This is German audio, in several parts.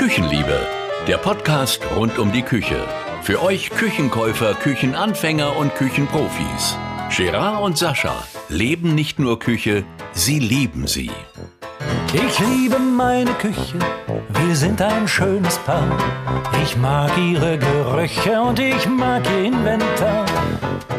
Küchenliebe, der Podcast rund um die Küche. Für euch Küchenkäufer, Küchenanfänger und Küchenprofis. Gerard und Sascha leben nicht nur Küche, sie lieben sie. Ich liebe meine Küche, wir sind ein schönes Paar. Ich mag ihre Gerüche und ich mag ihr Inventar.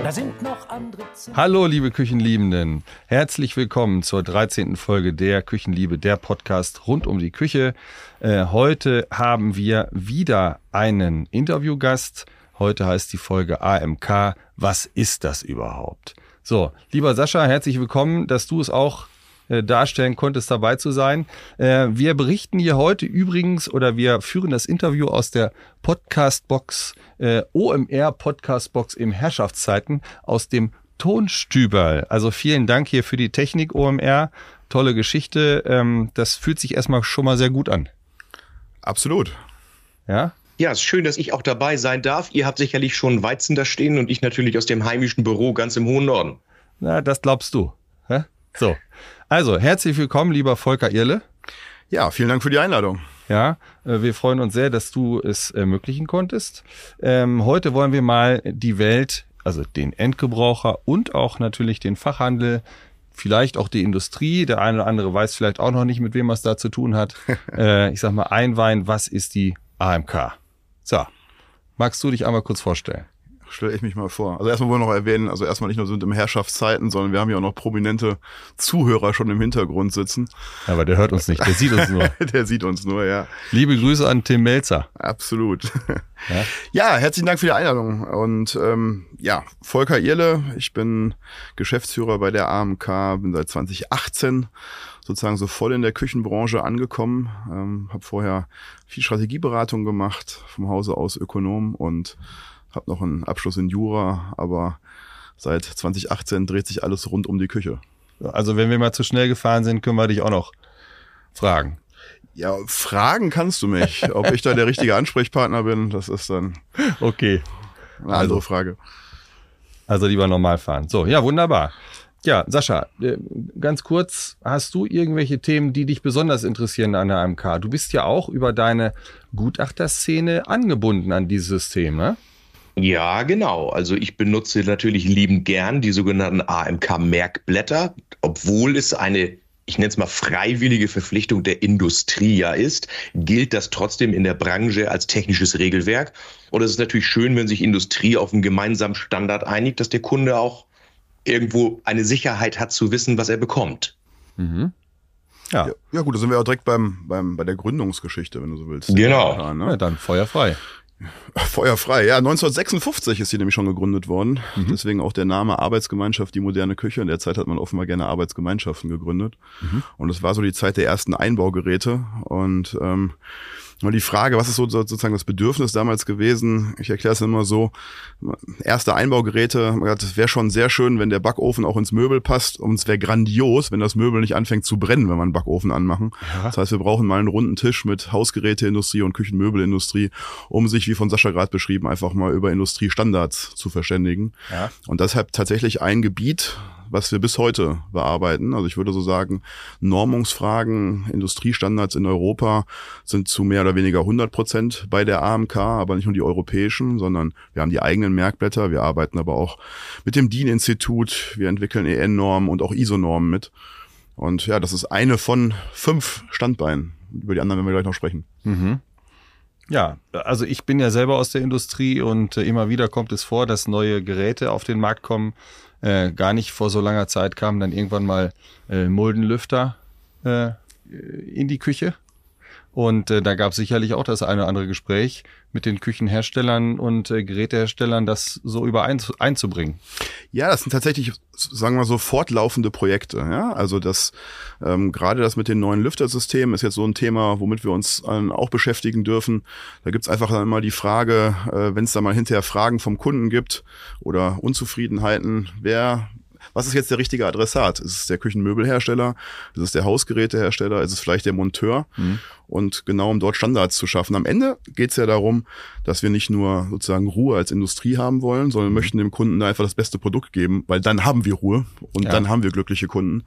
Da sind noch andere Zimmer. Hallo, liebe Küchenliebenden. Herzlich willkommen zur 13. Folge der Küchenliebe, der Podcast rund um die Küche. Äh, heute haben wir wieder einen Interviewgast. Heute heißt die Folge AMK. Was ist das überhaupt? So, lieber Sascha, herzlich willkommen, dass du es auch äh, darstellen konntest, dabei zu sein. Äh, wir berichten hier heute übrigens oder wir führen das Interview aus der Podcast-Box, äh, OMR Podcast-Box im Herrschaftszeiten aus dem Tonstüberl. Also vielen Dank hier für die Technik OMR. Tolle Geschichte. Ähm, das fühlt sich erstmal schon mal sehr gut an. Absolut. Ja? Ja, es ist schön, dass ich auch dabei sein darf. Ihr habt sicherlich schon Weizen da stehen und ich natürlich aus dem heimischen Büro ganz im hohen Norden. Na, das glaubst du. Hä? So. Also, herzlich willkommen, lieber Volker Irle. Ja, vielen Dank für die Einladung. Ja, äh, wir freuen uns sehr, dass du es ermöglichen konntest. Ähm, heute wollen wir mal die Welt, also den Endgebraucher und auch natürlich den Fachhandel, vielleicht auch die Industrie, der eine oder andere weiß vielleicht auch noch nicht, mit wem er es da zu tun hat. äh, ich sag mal, einweihen, was ist die AMK? So, magst du dich einmal kurz vorstellen? Stelle ich mich mal vor. Also erstmal wollen wir noch erwähnen, also erstmal nicht nur sind im Herrschaftszeiten, sondern wir haben ja auch noch prominente Zuhörer schon im Hintergrund sitzen. Aber der hört uns nicht, der sieht uns nur. der sieht uns nur, ja. Liebe Grüße an Tim Melzer. Absolut. Ja, ja herzlichen Dank für die Einladung. Und ähm, ja, Volker Irle, ich bin Geschäftsführer bei der AMK, bin seit 2018 sozusagen so voll in der Küchenbranche angekommen. Ähm, habe vorher viel Strategieberatung gemacht, vom Hause aus Ökonom und habe noch einen Abschluss in Jura, aber seit 2018 dreht sich alles rund um die Küche. Also wenn wir mal zu schnell gefahren sind, können wir dich auch noch fragen. Ja, fragen kannst du mich. Ob ich da der richtige Ansprechpartner bin, das ist dann okay. eine andere also, Frage. Also lieber normal fahren. So, ja, wunderbar. Ja, Sascha, äh, ganz kurz, hast du irgendwelche Themen, die dich besonders interessieren an der AMK? Du bist ja auch über deine Gutachterszene angebunden an dieses System, ne? Ja, genau. Also ich benutze natürlich liebend gern die sogenannten AMK-Merkblätter, obwohl es eine ich nenne es mal freiwillige Verpflichtung der Industrie ja ist, gilt das trotzdem in der Branche als technisches Regelwerk. Und es ist natürlich schön, wenn sich Industrie auf einen gemeinsamen Standard einigt, dass der Kunde auch irgendwo eine Sicherheit hat zu wissen, was er bekommt. Mhm. Ja. ja. Ja, gut, da sind wir auch direkt beim, beim, bei der Gründungsgeschichte, wenn du so willst. Genau. Ja, ne? ja, dann feuerfrei. Feuerfrei, ja. 1956 ist sie nämlich schon gegründet worden. Mhm. Deswegen auch der Name Arbeitsgemeinschaft, die moderne Küche. In der Zeit hat man offenbar gerne Arbeitsgemeinschaften gegründet. Mhm. Und es war so die Zeit der ersten Einbaugeräte. Und ähm, und die Frage, was ist so, sozusagen das Bedürfnis damals gewesen? Ich erkläre es immer so. Erste Einbaugeräte, es wäre schon sehr schön, wenn der Backofen auch ins Möbel passt. Und es wäre grandios, wenn das Möbel nicht anfängt zu brennen, wenn wir einen Backofen anmachen. Ja. Das heißt, wir brauchen mal einen runden Tisch mit Hausgeräteindustrie und Küchenmöbelindustrie, um sich, wie von Sascha gerade beschrieben, einfach mal über Industriestandards zu verständigen. Ja. Und deshalb tatsächlich ein Gebiet, was wir bis heute bearbeiten. Also ich würde so sagen, Normungsfragen, Industriestandards in Europa sind zu mehr oder weniger 100 Prozent bei der AMK, aber nicht nur die europäischen, sondern wir haben die eigenen Merkblätter. Wir arbeiten aber auch mit dem DIN-Institut. Wir entwickeln EN-Normen und auch ISO-Normen mit. Und ja, das ist eine von fünf Standbeinen. Über die anderen werden wir gleich noch sprechen. Mhm. Ja, also ich bin ja selber aus der Industrie und äh, immer wieder kommt es vor, dass neue Geräte auf den Markt kommen, äh, gar nicht vor so langer Zeit kamen dann irgendwann mal äh, Muldenlüfter äh, in die Küche. Und äh, da gab es sicherlich auch das eine oder andere Gespräch mit den Küchenherstellern und äh, Geräteherstellern, das so überein einzubringen. Ja, das sind tatsächlich, sagen wir so, fortlaufende Projekte. Ja? Also das ähm, gerade das mit den neuen Lüftersystemen ist jetzt so ein Thema, womit wir uns äh, auch beschäftigen dürfen. Da gibt's einfach dann immer die Frage, äh, wenn es da mal hinterher Fragen vom Kunden gibt oder Unzufriedenheiten, wer was ist jetzt der richtige Adressat? Ist es der Küchenmöbelhersteller? Ist es der Hausgerätehersteller? Ist es vielleicht der Monteur? Mhm. Und genau um dort Standards zu schaffen. Am Ende geht es ja darum, dass wir nicht nur sozusagen Ruhe als Industrie haben wollen, sondern mhm. möchten dem Kunden da einfach das beste Produkt geben, weil dann haben wir Ruhe und ja. dann haben wir glückliche Kunden.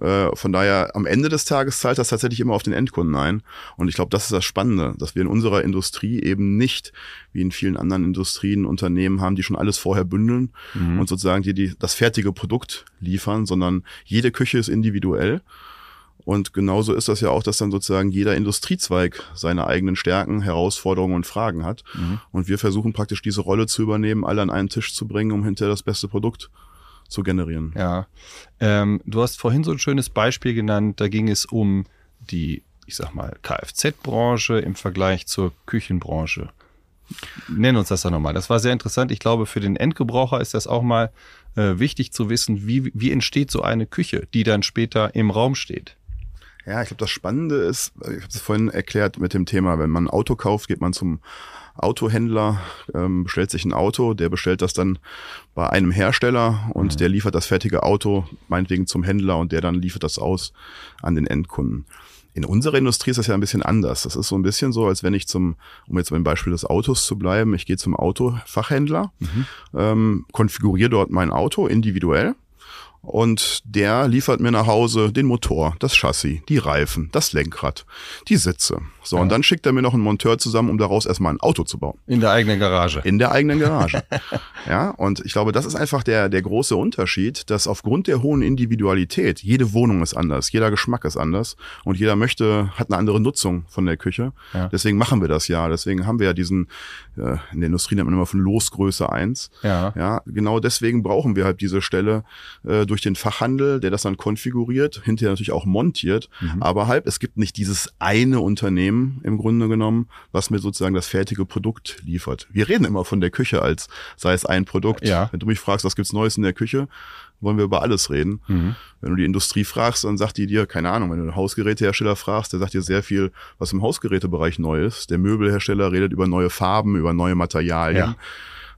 Äh, von daher, am Ende des Tages zahlt das tatsächlich immer auf den Endkunden ein. Und ich glaube, das ist das Spannende, dass wir in unserer Industrie eben nicht wie in vielen anderen Industrien Unternehmen haben, die schon alles vorher bündeln mhm. und sozusagen die, die das fertige Produkt liefern, sondern jede Küche ist individuell. Und genauso ist das ja auch, dass dann sozusagen jeder Industriezweig seine eigenen Stärken, Herausforderungen und Fragen hat. Mhm. Und wir versuchen praktisch diese Rolle zu übernehmen, alle an einen Tisch zu bringen, um hinterher das beste Produkt zu generieren. Ja, ähm, du hast vorhin so ein schönes Beispiel genannt, da ging es um die, ich sag mal, Kfz-Branche im Vergleich zur Küchenbranche. Nenn uns das doch nochmal. Das war sehr interessant. Ich glaube, für den Endgebraucher ist das auch mal äh, wichtig zu wissen, wie, wie entsteht so eine Küche, die dann später im Raum steht. Ja, ich glaube, das Spannende ist, ich habe es vorhin erklärt mit dem Thema, wenn man ein Auto kauft, geht man zum Autohändler, ähm, bestellt sich ein Auto, der bestellt das dann bei einem Hersteller und mhm. der liefert das fertige Auto meinetwegen zum Händler und der dann liefert das aus an den Endkunden. In unserer Industrie ist das ja ein bisschen anders. Das ist so ein bisschen so, als wenn ich zum, um jetzt beim Beispiel des Autos zu bleiben, ich gehe zum Autofachhändler, mhm. ähm, konfiguriere dort mein Auto individuell und der liefert mir nach Hause den Motor, das Chassis, die Reifen, das Lenkrad, die Sitze. So, ja. und dann schickt er mir noch einen Monteur zusammen, um daraus erstmal ein Auto zu bauen. In der eigenen Garage. In der eigenen Garage. ja, und ich glaube, das ist einfach der, der große Unterschied, dass aufgrund der hohen Individualität, jede Wohnung ist anders, jeder Geschmack ist anders und jeder möchte, hat eine andere Nutzung von der Küche. Ja. Deswegen machen wir das ja. Deswegen haben wir ja diesen, äh, in der Industrie nennt man immer von Losgröße eins. Ja. ja. Genau deswegen brauchen wir halt diese Stelle, äh, durch den Fachhandel, der das dann konfiguriert, hinterher natürlich auch montiert, mhm. aber halt, es gibt nicht dieses eine Unternehmen im Grunde genommen, was mir sozusagen das fertige Produkt liefert. Wir reden immer von der Küche als sei es ein Produkt. Ja. Wenn du mich fragst, was gibt's Neues in der Küche, wollen wir über alles reden. Mhm. Wenn du die Industrie fragst, dann sagt die dir, keine Ahnung, wenn du einen Hausgerätehersteller fragst, der sagt dir sehr viel, was im Hausgerätebereich neu ist. Der Möbelhersteller redet über neue Farben, über neue Materialien. Ja.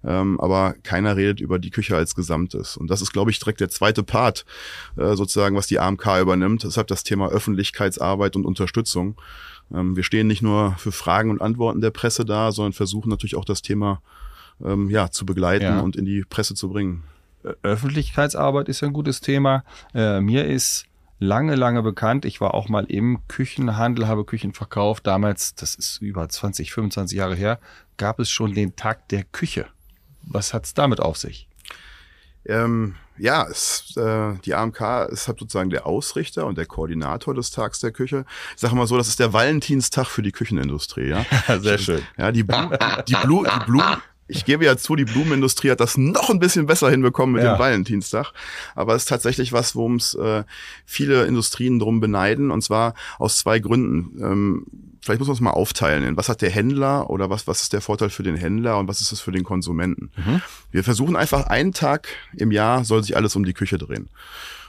Ähm, aber keiner redet über die Küche als Gesamtes. Und das ist, glaube ich, direkt der zweite Part, äh, sozusagen, was die AMK übernimmt. Deshalb das Thema Öffentlichkeitsarbeit und Unterstützung. Ähm, wir stehen nicht nur für Fragen und Antworten der Presse da, sondern versuchen natürlich auch das Thema ähm, ja, zu begleiten ja. und in die Presse zu bringen. Öffentlichkeitsarbeit ist ein gutes Thema. Äh, mir ist lange, lange bekannt. Ich war auch mal im Küchenhandel, habe Küchen verkauft. Damals, das ist über 20, 25 Jahre her, gab es schon den Tag der Küche. Was hat es damit auf sich? Ähm, ja, es, äh, die AMK ist halt sozusagen der Ausrichter und der Koordinator des Tags der Küche. Ich sage mal so, das ist der Valentinstag für die Küchenindustrie. Ja, sehr schön. Ja, die, Blu die, Blu die Blumen, ich gebe ja zu, die Blumenindustrie hat das noch ein bisschen besser hinbekommen mit ja. dem Valentinstag. Aber es ist tatsächlich was, worum es äh, viele Industrien drum beneiden. Und zwar aus zwei Gründen. Ähm, vielleicht muss man es mal aufteilen. Was hat der Händler oder was, was ist der Vorteil für den Händler und was ist es für den Konsumenten? Mhm. Wir versuchen einfach einen Tag im Jahr soll sich alles um die Küche drehen.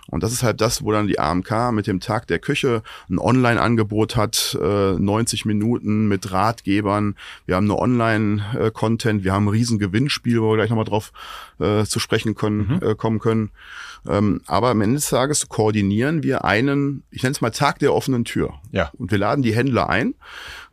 Und das ist halt das, wo dann die AMK mit dem Tag der Küche ein Online-Angebot hat, äh, 90 Minuten mit Ratgebern. Wir haben eine Online-Content, wir haben ein riesen Gewinnspiel, wo wir gleich nochmal drauf äh, zu sprechen können, mhm. äh, kommen können. Ähm, aber am Ende des Tages koordinieren wir einen, ich nenne es mal Tag der offenen Tür. Ja. Und wir laden die Händler ein,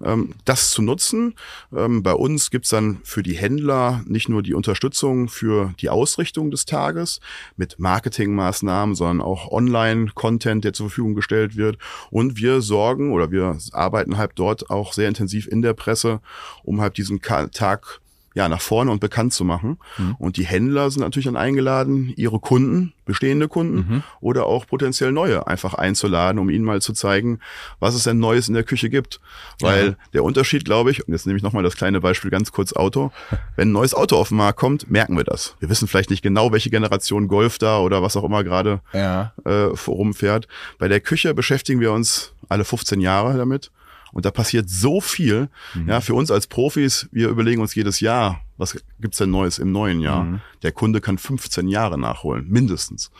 ähm, das zu nutzen. Ähm, bei uns gibt's dann für die Händler nicht nur die Unterstützung für die Ausrichtung des Tages mit Marketingmaßnahmen, sondern auch Online-Content, der zur Verfügung gestellt wird. Und wir sorgen oder wir arbeiten halt dort auch sehr intensiv in der Presse, um halt diesen Tag ja, nach vorne und bekannt zu machen. Mhm. Und die Händler sind natürlich dann eingeladen, ihre Kunden, bestehende Kunden mhm. oder auch potenziell neue einfach einzuladen, um ihnen mal zu zeigen, was es denn Neues in der Küche gibt. Weil ja. der Unterschied, glaube ich, und jetzt nehme ich nochmal das kleine Beispiel ganz kurz Auto, wenn ein neues Auto auf den Markt kommt, merken wir das. Wir wissen vielleicht nicht genau, welche Generation Golf da oder was auch immer gerade ja. äh, rumfährt. Bei der Küche beschäftigen wir uns alle 15 Jahre damit. Und da passiert so viel. Mhm. Ja, für uns als Profis, wir überlegen uns jedes Jahr, was gibt's denn Neues im neuen Jahr? Mhm. Der Kunde kann 15 Jahre nachholen, mindestens.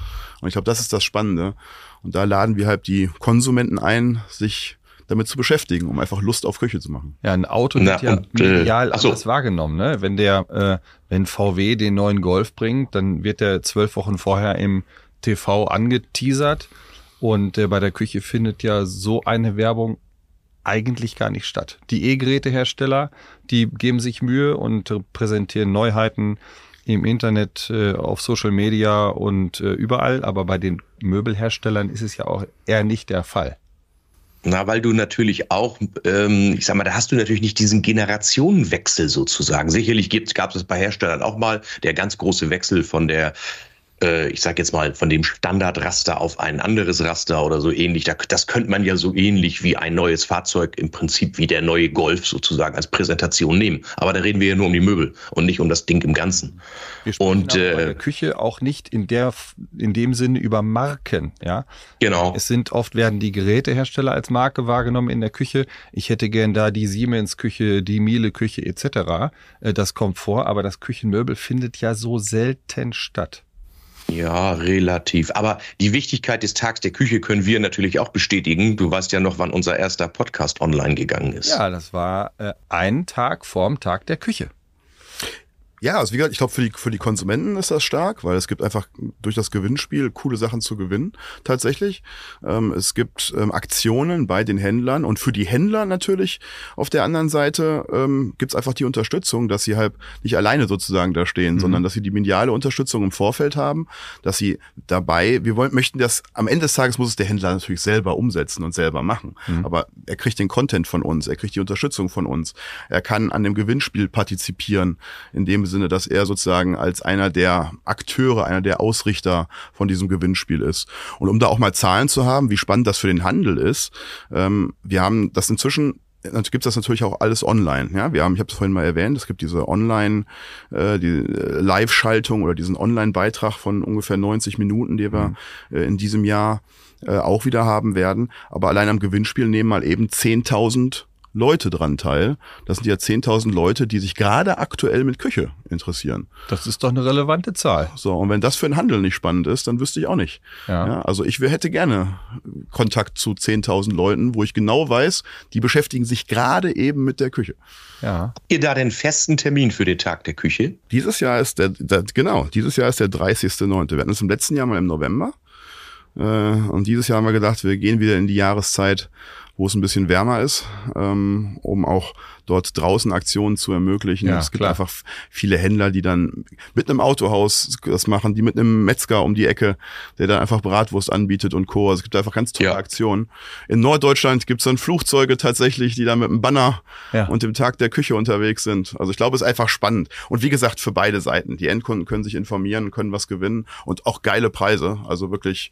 Und ich glaube, das ist das Spannende. Und da laden wir halt die Konsumenten ein, sich damit zu beschäftigen, um einfach Lust auf Küche zu machen. Ja, ein Auto wird ja und, äh, medial äh, anders wahrgenommen. Ne? Wenn der, äh, wenn VW den neuen Golf bringt, dann wird der zwölf Wochen vorher im TV angeteasert. Und äh, bei der Küche findet ja so eine Werbung eigentlich gar nicht statt. Die E-Gerätehersteller, die geben sich Mühe und präsentieren Neuheiten im Internet, äh, auf Social Media und äh, überall. Aber bei den Möbelherstellern ist es ja auch eher nicht der Fall. Na, weil du natürlich auch, ähm, ich sag mal, da hast du natürlich nicht diesen Generationenwechsel sozusagen. Sicherlich gab es bei Herstellern auch mal der ganz große Wechsel von der äh, ich sage jetzt mal, von dem Standardraster auf ein anderes Raster oder so ähnlich. Das könnte man ja so ähnlich wie ein neues Fahrzeug im Prinzip wie der neue Golf sozusagen als Präsentation nehmen. Aber da reden wir ja nur um die Möbel und nicht um das Ding im Ganzen. Wir sprechen und äh, bei der Küche auch nicht in der in dem Sinne über Marken, ja. Genau. Es sind oft werden die Gerätehersteller als Marke wahrgenommen in der Küche. Ich hätte gern da die Siemens Küche, die Miele Küche etc. Äh, das kommt vor, aber das Küchenmöbel findet ja so selten statt. Ja, relativ. Aber die Wichtigkeit des Tags der Küche können wir natürlich auch bestätigen. Du weißt ja noch, wann unser erster Podcast online gegangen ist. Ja, das war äh, ein Tag vorm Tag der Küche. Ja, also wie gesagt, ich glaube, für die, für die Konsumenten ist das stark, weil es gibt einfach durch das Gewinnspiel coole Sachen zu gewinnen, tatsächlich. Ähm, es gibt ähm, Aktionen bei den Händlern und für die Händler natürlich auf der anderen Seite ähm, gibt es einfach die Unterstützung, dass sie halt nicht alleine sozusagen da stehen, mhm. sondern dass sie die mediale Unterstützung im Vorfeld haben, dass sie dabei, wir wollen, möchten das, am Ende des Tages muss es der Händler natürlich selber umsetzen und selber machen. Mhm. Aber er kriegt den Content von uns, er kriegt die Unterstützung von uns, er kann an dem Gewinnspiel partizipieren, indem Sinne, dass er sozusagen als einer der Akteure, einer der Ausrichter von diesem Gewinnspiel ist. Und um da auch mal Zahlen zu haben, wie spannend das für den Handel ist, ähm, wir haben das inzwischen gibt es das natürlich auch alles online. Ja, wir haben, ich habe es vorhin mal erwähnt, es gibt diese Online, äh, die äh, Live-Schaltung oder diesen Online-Beitrag von ungefähr 90 Minuten, die wir mhm. äh, in diesem Jahr äh, auch wieder haben werden. Aber allein am Gewinnspiel nehmen mal eben 10.000 Leute dran teil. Das sind ja 10.000 Leute, die sich gerade aktuell mit Küche interessieren. Das ist doch eine relevante Zahl. So, und wenn das für einen Handel nicht spannend ist, dann wüsste ich auch nicht. Ja. ja also ich hätte gerne Kontakt zu 10.000 Leuten, wo ich genau weiß, die beschäftigen sich gerade eben mit der Küche. Ja. Habt ihr da den festen Termin für den Tag der Küche? Dieses Jahr ist der, der genau, dieses Jahr ist der 30.9. Wir hatten es im letzten Jahr mal im November. Äh, und dieses Jahr haben wir gedacht, wir gehen wieder in die Jahreszeit, wo es ein bisschen wärmer ist, ähm, um auch dort draußen Aktionen zu ermöglichen. Ja, es gibt klar. einfach viele Händler, die dann mit einem Autohaus das machen, die mit einem Metzger um die Ecke, der dann einfach Bratwurst anbietet und Co. Also es gibt einfach ganz tolle ja. Aktionen. In Norddeutschland gibt es dann Flugzeuge tatsächlich, die dann mit einem Banner ja. und dem Tag der Küche unterwegs sind. Also ich glaube, es ist einfach spannend. Und wie gesagt, für beide Seiten. Die Endkunden können sich informieren, können was gewinnen und auch geile Preise. Also wirklich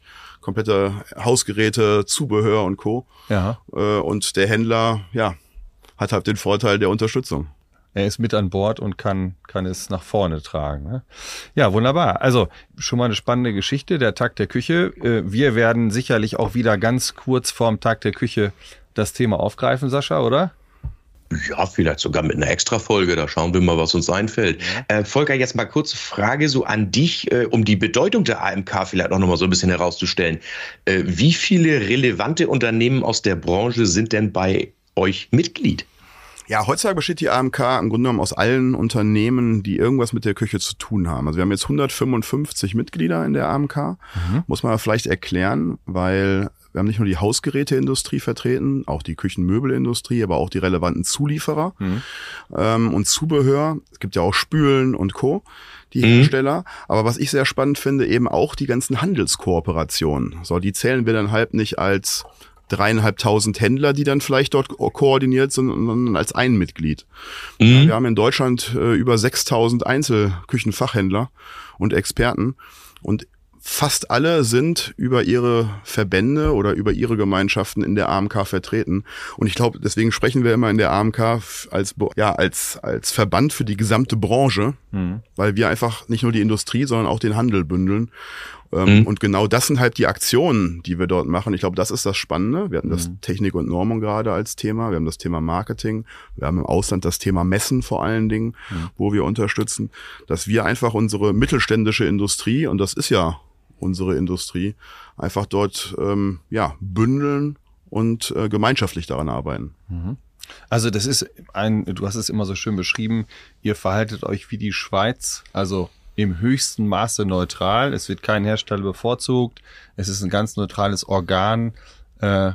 komplette Hausgeräte, Zubehör und Co. Ja. Äh, und der Händler, ja, hat halt den Vorteil der Unterstützung. Er ist mit an Bord und kann, kann es nach vorne tragen. Ne? Ja, wunderbar. Also schon mal eine spannende Geschichte, der Tag der Küche. Äh, wir werden sicherlich auch wieder ganz kurz vorm Tag der Küche das Thema aufgreifen, Sascha, oder? Ja, vielleicht sogar mit einer Extra-Folge. Da schauen wir mal, was uns einfällt. Äh, Volker, jetzt mal kurze Frage so an dich, äh, um die Bedeutung der AMK vielleicht auch nochmal so ein bisschen herauszustellen. Äh, wie viele relevante Unternehmen aus der Branche sind denn bei euch Mitglied? Ja, heutzutage besteht die AMK im Grunde genommen aus allen Unternehmen, die irgendwas mit der Küche zu tun haben. Also wir haben jetzt 155 Mitglieder in der AMK. Mhm. Muss man vielleicht erklären, weil wir haben nicht nur die Hausgeräteindustrie vertreten, auch die Küchenmöbelindustrie, aber auch die relevanten Zulieferer mhm. ähm, und Zubehör. Es gibt ja auch Spülen und Co die mhm. Hersteller. Aber was ich sehr spannend finde, eben auch die ganzen Handelskooperationen. So, die zählen wir dann halt nicht als dreieinhalbtausend Händler, die dann vielleicht dort koordiniert sind, sondern als ein Mitglied. Mhm. Wir haben in Deutschland äh, über 6000 Einzelküchenfachhändler und Experten und fast alle sind über ihre Verbände oder über ihre Gemeinschaften in der AMK vertreten. Und ich glaube, deswegen sprechen wir immer in der AMK als, ja, als, als Verband für die gesamte Branche, mhm. weil wir einfach nicht nur die Industrie, sondern auch den Handel bündeln. Ähm, mhm. Und genau das sind halt die Aktionen, die wir dort machen. Ich glaube, das ist das Spannende. Wir hatten das mhm. Technik und Normung gerade als Thema. Wir haben das Thema Marketing. Wir haben im Ausland das Thema Messen vor allen Dingen, mhm. wo wir unterstützen, dass wir einfach unsere mittelständische Industrie, und das ist ja unsere Industrie, einfach dort ähm, ja, bündeln und äh, gemeinschaftlich daran arbeiten. Mhm. Also das ist ein, du hast es immer so schön beschrieben, ihr verhaltet euch wie die Schweiz, also im höchsten Maße neutral. Es wird kein Hersteller bevorzugt. Es ist ein ganz neutrales Organ. Äh,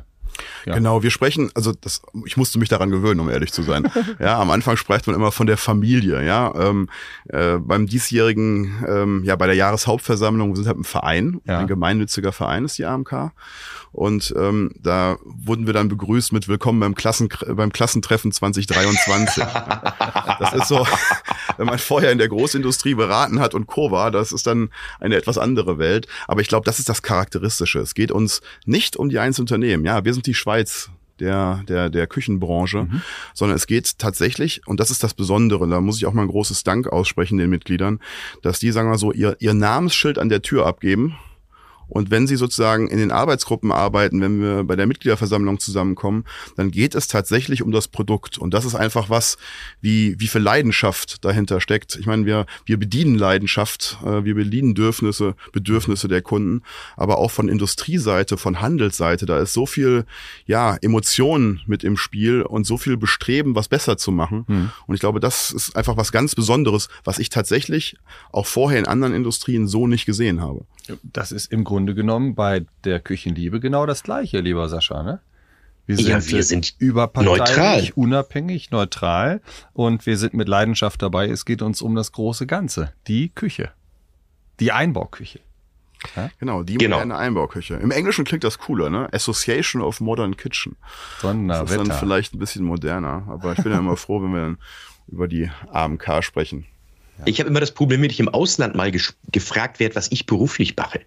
ja. Genau, wir sprechen, also das, ich musste mich daran gewöhnen, um ehrlich zu sein. ja, am Anfang spricht man immer von der Familie, ja. Ähm, äh, beim diesjährigen, ähm, ja, bei der Jahreshauptversammlung, wir sind halt ein Verein, ja. ein gemeinnütziger Verein ist die AMK. Und ähm, da wurden wir dann begrüßt mit Willkommen beim, Klassen, beim Klassentreffen 2023. das ist so, wenn man vorher in der Großindustrie beraten hat und Co. war, das ist dann eine etwas andere Welt. Aber ich glaube, das ist das Charakteristische. Es geht uns nicht um die Einzelunternehmen. Ja, wir sind die Schweiz der, der, der Küchenbranche, mhm. sondern es geht tatsächlich, und das ist das Besondere, da muss ich auch mal ein großes Dank aussprechen den Mitgliedern, dass die, sagen wir so, ihr, ihr Namensschild an der Tür abgeben und wenn Sie sozusagen in den Arbeitsgruppen arbeiten, wenn wir bei der Mitgliederversammlung zusammenkommen, dann geht es tatsächlich um das Produkt. Und das ist einfach was, wie, wie viel Leidenschaft dahinter steckt. Ich meine, wir, wir bedienen Leidenschaft, äh, wir bedienen Bedürfnisse, Bedürfnisse der Kunden, aber auch von Industrieseite, von Handelsseite, da ist so viel, ja, Emotionen mit im Spiel und so viel Bestreben, was besser zu machen. Mhm. Und ich glaube, das ist einfach was ganz Besonderes, was ich tatsächlich auch vorher in anderen Industrien so nicht gesehen habe. Das ist im Grunde genommen bei der Küchenliebe genau das Gleiche, lieber Sascha, ne? Wir sind, ja, wir sind neutral. unabhängig, neutral und wir sind mit Leidenschaft dabei. Es geht uns um das große Ganze, die Küche, die Einbauküche. Ja? Genau, die genau. moderne Einbauküche. Im Englischen klingt das cooler, ne? Association of Modern Kitchen. Das ist dann vielleicht ein bisschen moderner, aber ich bin ja immer froh, wenn wir dann über die AMK sprechen. Ja. Ich habe immer das Problem, wenn ich im Ausland mal gefragt werde, was ich beruflich mache.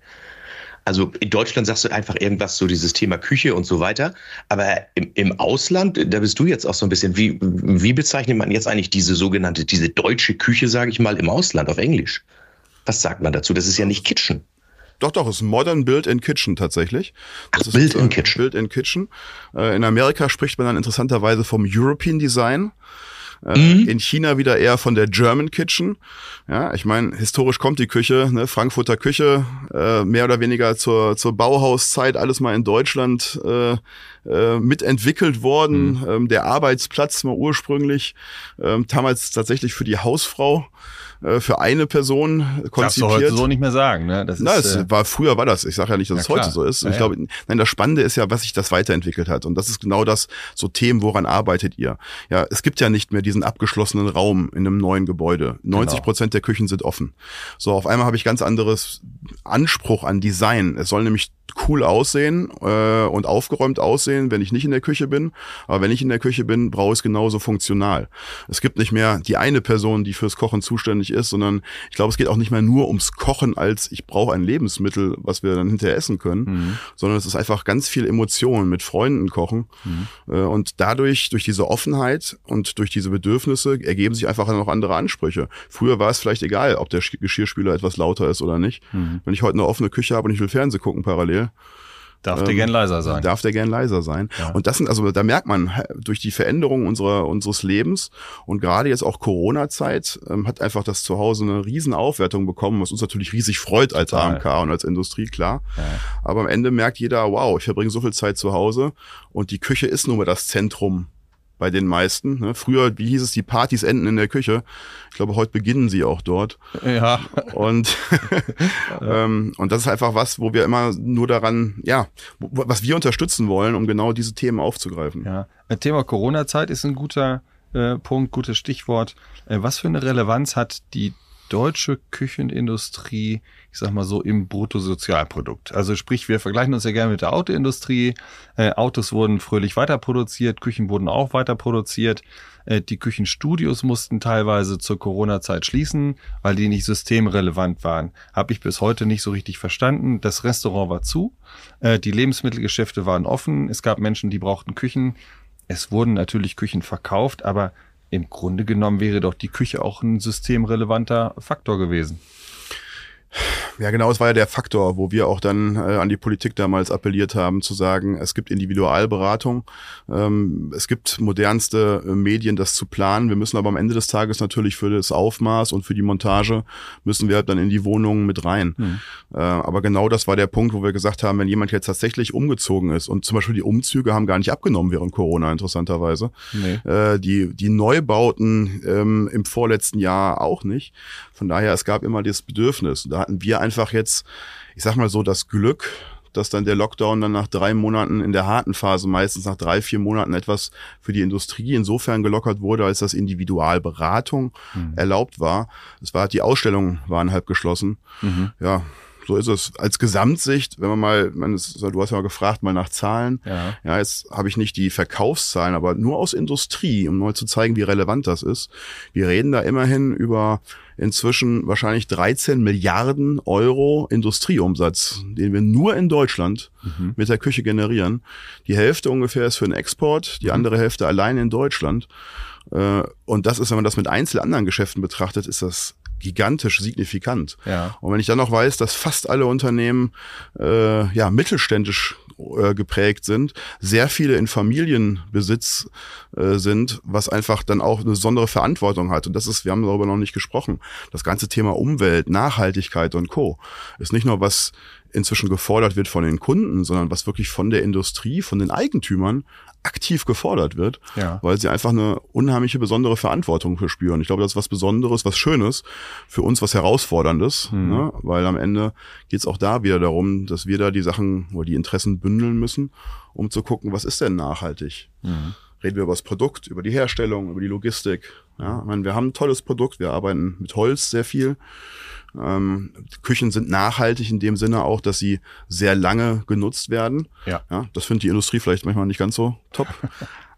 Also in Deutschland sagst du einfach irgendwas, so dieses Thema Küche und so weiter. Aber im, im Ausland, da bist du jetzt auch so ein bisschen, wie, wie bezeichnet man jetzt eigentlich diese sogenannte, diese deutsche Küche, sage ich mal, im Ausland auf Englisch? Was sagt man dazu? Das ist ja nicht Kitchen. Doch, doch, es ist Modern Build in Kitchen tatsächlich. Das Ach, Build in Kitchen. Build in Kitchen. Äh, in Amerika spricht man dann interessanterweise vom European Design. Äh, mhm. In China wieder eher von der German Kitchen. Ja, ich meine, historisch kommt die Küche, ne, Frankfurter Küche, äh, mehr oder weniger zur, zur Bauhauszeit, alles mal in Deutschland äh, äh, mitentwickelt worden. Mhm. Ähm, der Arbeitsplatz mal ursprünglich, ähm, damals tatsächlich für die Hausfrau äh, für eine Person konzipiert. Darfst du heute so nicht mehr sagen, ne? Das Na, ist, es äh, war früher war das. Ich sage ja nicht, dass es heute so ist. Ja, ich glaube, nein, das Spannende ist ja, was sich das weiterentwickelt hat. Und das ist genau das, so Themen, woran arbeitet ihr? Ja, es gibt ja nicht mehr diesen abgeschlossenen Raum in einem neuen Gebäude. 90 genau. Prozent der Küchen sind offen. So, auf einmal habe ich ganz anderes Anspruch an Design. Es soll nämlich cool aussehen äh, und aufgeräumt aussehen, wenn ich nicht in der Küche bin. Aber wenn ich in der Küche bin, brauche ich es genauso funktional. Es gibt nicht mehr die eine Person, die fürs Kochen zuständig ist, sondern ich glaube, es geht auch nicht mehr nur ums Kochen, als ich brauche ein Lebensmittel, was wir dann hinterher essen können, mhm. sondern es ist einfach ganz viel Emotion mit Freunden kochen. Mhm. Äh, und dadurch, durch diese Offenheit und durch diese Bedürfnisse ergeben sich einfach noch andere Ansprüche. Früher war es vielleicht egal, ob der Geschirrspüler etwas lauter ist oder nicht. Mhm. Wenn ich heute eine offene Küche habe und ich will Fernsehen gucken parallel, Darf der ähm, gern leiser sein. Darf der gern leiser sein. Ja. Und das sind, also da merkt man, durch die Veränderung unserer, unseres Lebens und gerade jetzt auch Corona-Zeit ähm, hat einfach das Zuhause eine riesen Aufwertung bekommen, was uns natürlich riesig freut als Total. AMK und als Industrie, klar. Ja. Aber am Ende merkt jeder, wow, ich verbringe so viel Zeit zu Hause und die Küche ist nun mal das Zentrum bei den meisten. Ne? Früher, wie hieß es, die Partys enden in der Küche. Ich glaube, heute beginnen sie auch dort. Ja. Und, ähm, und das ist einfach was, wo wir immer nur daran, ja, was wir unterstützen wollen, um genau diese Themen aufzugreifen. Ja. Thema Corona-Zeit ist ein guter äh, Punkt, gutes Stichwort. Äh, was für eine Relevanz hat die deutsche Küchenindustrie, ich sag mal so, im Bruttosozialprodukt. Also sprich, wir vergleichen uns ja gerne mit der Autoindustrie. Äh, Autos wurden fröhlich weiter produziert, Küchen wurden auch weiter produziert. Äh, die Küchenstudios mussten teilweise zur Corona-Zeit schließen, weil die nicht systemrelevant waren. Habe ich bis heute nicht so richtig verstanden. Das Restaurant war zu, äh, die Lebensmittelgeschäfte waren offen, es gab Menschen, die brauchten Küchen. Es wurden natürlich Küchen verkauft, aber im Grunde genommen wäre doch die Küche auch ein systemrelevanter Faktor gewesen. Ja, genau, es war ja der Faktor, wo wir auch dann äh, an die Politik damals appelliert haben, zu sagen, es gibt Individualberatung, ähm, es gibt modernste äh, Medien, das zu planen. Wir müssen aber am Ende des Tages natürlich für das Aufmaß und für die Montage müssen wir halt dann in die Wohnungen mit rein. Mhm. Äh, aber genau das war der Punkt, wo wir gesagt haben, wenn jemand jetzt tatsächlich umgezogen ist und zum Beispiel die Umzüge haben gar nicht abgenommen während Corona, interessanterweise. Nee. Äh, die, die Neubauten ähm, im vorletzten Jahr auch nicht. Von daher, es gab immer das Bedürfnis. Da hatten wir einfach jetzt, ich sag mal so, das Glück, dass dann der Lockdown dann nach drei Monaten in der harten Phase, meistens nach drei, vier Monaten etwas für die Industrie insofern gelockert wurde, als das Individualberatung mhm. erlaubt war. Es war, die Ausstellungen waren halb geschlossen. Mhm. Ja, so ist es. Als Gesamtsicht, wenn man mal, man ist, du hast ja mal gefragt, mal nach Zahlen. Ja, ja jetzt habe ich nicht die Verkaufszahlen, aber nur aus Industrie, um mal zu zeigen, wie relevant das ist. Wir reden da immerhin über inzwischen wahrscheinlich 13 Milliarden Euro Industrieumsatz, den wir nur in Deutschland mhm. mit der Küche generieren. Die Hälfte ungefähr ist für den Export, die mhm. andere Hälfte allein in Deutschland. Äh, und das ist, wenn man das mit einzelnen anderen Geschäften betrachtet, ist das gigantisch signifikant. Ja. Und wenn ich dann noch weiß, dass fast alle Unternehmen äh, ja mittelständisch äh, geprägt sind, sehr viele in Familienbesitz äh, sind, was einfach dann auch eine besondere Verantwortung hat. Und das ist, wir haben darüber noch nicht gesprochen, das ganze Thema Umwelt, Nachhaltigkeit und Co. ist nicht nur was inzwischen gefordert wird von den Kunden, sondern was wirklich von der Industrie, von den Eigentümern aktiv gefordert wird, ja. weil sie einfach eine unheimliche besondere Verantwortung verspüren. Ich glaube, das ist was Besonderes, was Schönes, für uns was Herausforderndes, mhm. ne? weil am Ende geht es auch da wieder darum, dass wir da die Sachen oder die Interessen bündeln müssen, um zu gucken, was ist denn nachhaltig. Mhm. Reden wir über das Produkt, über die Herstellung, über die Logistik. Ja, ich meine, wir haben ein tolles Produkt, wir arbeiten mit Holz sehr viel. Ähm, Küchen sind nachhaltig in dem Sinne auch, dass sie sehr lange genutzt werden. Ja. ja das findet die Industrie vielleicht manchmal nicht ganz so top.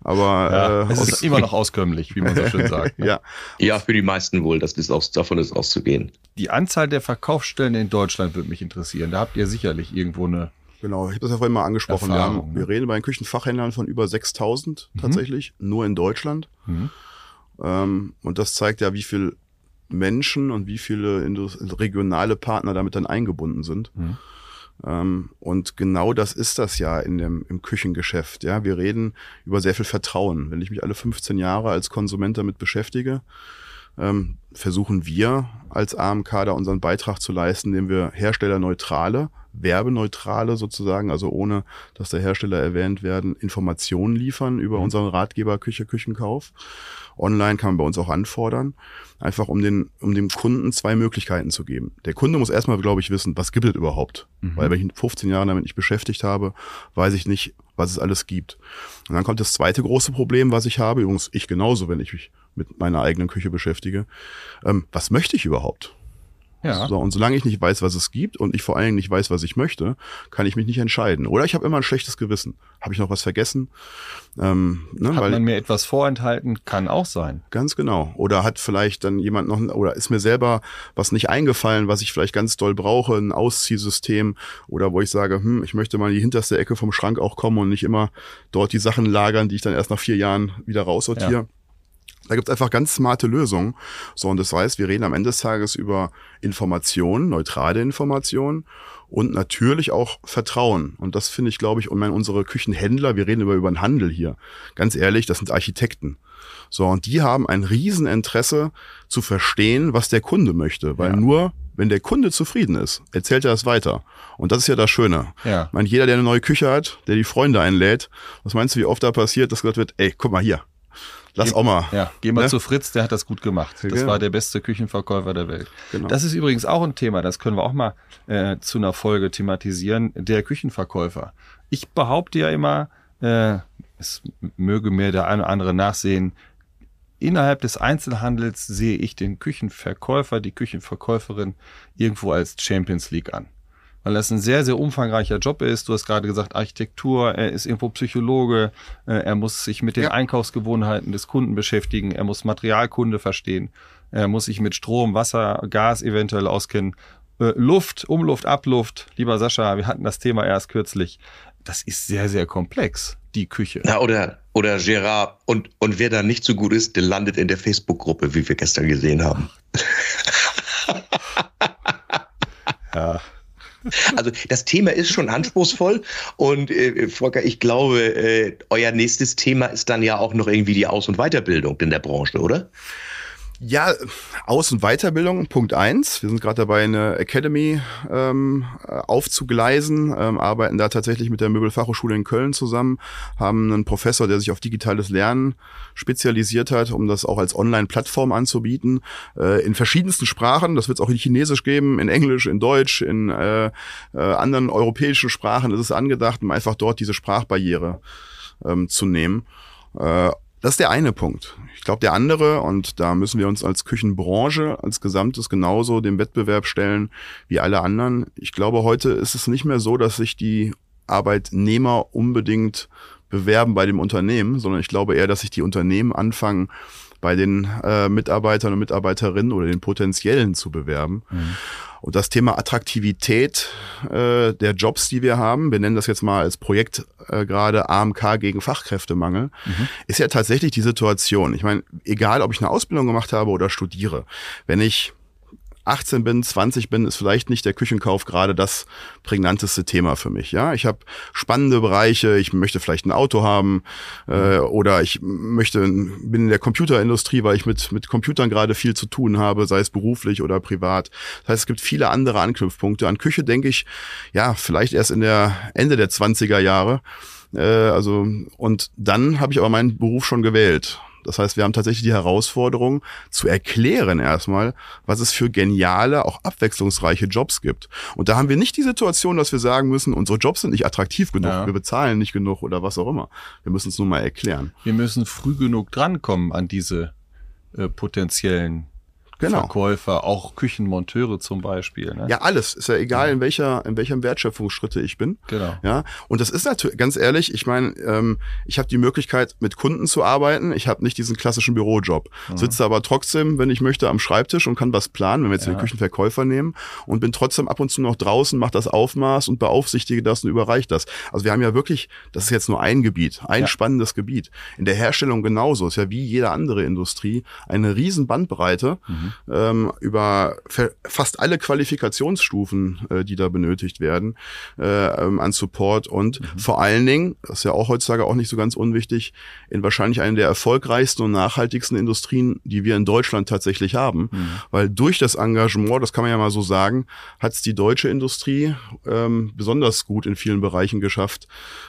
Aber ja, äh, es ist immer noch auskömmlich, wie man so schön sagt. ja. ja, für die meisten wohl, das ist aus, davon ist auszugehen. Die Anzahl der Verkaufsstellen in Deutschland würde mich interessieren. Da habt ihr sicherlich irgendwo eine Genau, ich habe das ja vorhin mal angesprochen. wir, haben, wir ne? reden bei den Küchenfachhändlern von über 6000 mhm. tatsächlich, nur in Deutschland. Mhm. Ähm, und das zeigt ja, wie viel Menschen und wie viele regionale Partner damit dann eingebunden sind. Mhm. Ähm, und genau das ist das ja in dem, im Küchengeschäft. Ja, wir reden über sehr viel Vertrauen. Wenn ich mich alle 15 Jahre als Konsument damit beschäftige, ähm, versuchen wir als AMK da unseren Beitrag zu leisten, indem wir herstellerneutrale, werbeneutrale sozusagen, also ohne dass der Hersteller erwähnt werden, Informationen liefern über mhm. unseren Ratgeber Küche, Küchenkauf. Online kann man bei uns auch anfordern, einfach um den, um dem Kunden zwei Möglichkeiten zu geben. Der Kunde muss erstmal, glaube ich, wissen, was gibt es überhaupt? Mhm. Weil wenn ich 15 Jahre damit nicht beschäftigt habe, weiß ich nicht, was es alles gibt. Und dann kommt das zweite große Problem, was ich habe, übrigens ich genauso, wenn ich mich mit meiner eigenen Küche beschäftige. Ähm, was möchte ich überhaupt? Ja. So, und solange ich nicht weiß, was es gibt und ich vor allen Dingen nicht weiß, was ich möchte, kann ich mich nicht entscheiden. Oder ich habe immer ein schlechtes Gewissen. Habe ich noch was vergessen? Ähm, ne, hat weil, man mir etwas vorenthalten? Kann auch sein. Ganz genau. Oder hat vielleicht dann jemand noch, oder ist mir selber was nicht eingefallen, was ich vielleicht ganz doll brauche, ein Ausziehsystem oder wo ich sage, hm, ich möchte mal in die hinterste Ecke vom Schrank auch kommen und nicht immer dort die Sachen lagern, die ich dann erst nach vier Jahren wieder raussortiere. Ja. Da gibt es einfach ganz smarte Lösungen. So, und das heißt, wir reden am Ende des Tages über Informationen, neutrale Informationen und natürlich auch Vertrauen. Und das finde ich, glaube ich, und meine, unsere Küchenhändler, wir reden über, über den Handel hier. Ganz ehrlich, das sind Architekten. So, und die haben ein Rieseninteresse zu verstehen, was der Kunde möchte. Weil ja. nur, wenn der Kunde zufrieden ist, erzählt er das weiter. Und das ist ja das Schöne. Ja. Ich meine, jeder, der eine neue Küche hat, der die Freunde einlädt, was meinst du, wie oft da passiert, dass gesagt wird, ey, guck mal hier, Lass auch mal. Ja, geh mal ne? zu Fritz, der hat das gut gemacht. Das genau. war der beste Küchenverkäufer der Welt. Genau. Das ist übrigens auch ein Thema, das können wir auch mal äh, zu einer Folge thematisieren, der Küchenverkäufer. Ich behaupte ja immer, äh, es möge mir der eine oder andere nachsehen, innerhalb des Einzelhandels sehe ich den Küchenverkäufer, die Küchenverkäuferin irgendwo als Champions League an weil das ein sehr, sehr umfangreicher Job ist. Du hast gerade gesagt, Architektur, er ist irgendwo Psychologe, äh, er muss sich mit den ja. Einkaufsgewohnheiten des Kunden beschäftigen, er muss Materialkunde verstehen, er muss sich mit Strom, Wasser, Gas eventuell auskennen. Äh, Luft, Umluft, Abluft, lieber Sascha, wir hatten das Thema erst kürzlich. Das ist sehr, sehr komplex, die Küche. Na, oder, oder Gerard, und, und wer da nicht so gut ist, der landet in der Facebook-Gruppe, wie wir gestern gesehen haben. Ja. Also das Thema ist schon anspruchsvoll und äh, Volker, ich glaube, äh, euer nächstes Thema ist dann ja auch noch irgendwie die Aus- und Weiterbildung in der Branche, oder? Ja, Aus- und Weiterbildung, Punkt eins. Wir sind gerade dabei, eine Academy ähm, aufzugleisen, ähm, arbeiten da tatsächlich mit der Möbelfachhochschule in Köln zusammen, haben einen Professor, der sich auf digitales Lernen spezialisiert hat, um das auch als Online-Plattform anzubieten, äh, in verschiedensten Sprachen. Das wird es auch in Chinesisch geben, in Englisch, in Deutsch, in äh, äh, anderen europäischen Sprachen ist es angedacht, um einfach dort diese Sprachbarriere ähm, zu nehmen. Äh, das ist der eine Punkt. Ich glaube, der andere, und da müssen wir uns als Küchenbranche als Gesamtes genauso dem Wettbewerb stellen wie alle anderen. Ich glaube, heute ist es nicht mehr so, dass sich die Arbeitnehmer unbedingt bewerben bei dem Unternehmen, sondern ich glaube eher, dass sich die Unternehmen anfangen, bei den äh, Mitarbeitern und Mitarbeiterinnen oder den Potenziellen zu bewerben. Mhm. Und das Thema Attraktivität äh, der Jobs, die wir haben, wir nennen das jetzt mal als Projekt äh, gerade AMK gegen Fachkräftemangel, mhm. ist ja tatsächlich die Situation. Ich meine, egal ob ich eine Ausbildung gemacht habe oder studiere, wenn ich 18 bin, 20 bin, ist vielleicht nicht der Küchenkauf gerade das prägnanteste Thema für mich. Ja, ich habe spannende Bereiche. Ich möchte vielleicht ein Auto haben äh, oder ich möchte bin in der Computerindustrie, weil ich mit mit Computern gerade viel zu tun habe, sei es beruflich oder privat. Das heißt, es gibt viele andere Anknüpfpunkte. An Küche denke ich, ja, vielleicht erst in der Ende der 20er Jahre. Äh, also und dann habe ich aber meinen Beruf schon gewählt. Das heißt, wir haben tatsächlich die Herausforderung zu erklären erstmal, was es für geniale, auch abwechslungsreiche Jobs gibt. Und da haben wir nicht die Situation, dass wir sagen müssen, unsere Jobs sind nicht attraktiv genug, ja. wir bezahlen nicht genug oder was auch immer. Wir müssen es nur mal erklären. Wir müssen früh genug drankommen an diese äh, potenziellen genau. Verkäufer, auch Küchenmonteure zum Beispiel. Ne? Ja, alles. Ist ja egal, in welcher, in welchem Wertschöpfungsschritte ich bin. Genau. Ja. Und das ist natürlich, ganz ehrlich, ich meine, ähm, ich habe die Möglichkeit, mit Kunden zu arbeiten. Ich habe nicht diesen klassischen Bürojob. Mhm. Sitze aber trotzdem, wenn ich möchte, am Schreibtisch und kann was planen, wenn wir jetzt ja. den Küchenverkäufer nehmen und bin trotzdem ab und zu noch draußen, mache das Aufmaß und beaufsichtige das und überreiche das. Also wir haben ja wirklich, das ist jetzt nur ein Gebiet, ein ja. spannendes Gebiet. In der Herstellung genauso. Ist ja wie jede andere Industrie eine riesen Bandbreite. Mhm ähm, über fast alle Qualifikationsstufen, äh, die da benötigt werden, äh, ähm, an Support und mhm. vor allen Dingen, das ist ja auch heutzutage auch nicht so ganz unwichtig, in wahrscheinlich einer der erfolgreichsten und nachhaltigsten Industrien, die wir in Deutschland tatsächlich haben. Mhm. Weil durch das Engagement, das kann man ja mal so sagen, hat es die deutsche Industrie ähm, besonders gut in vielen Bereichen geschafft,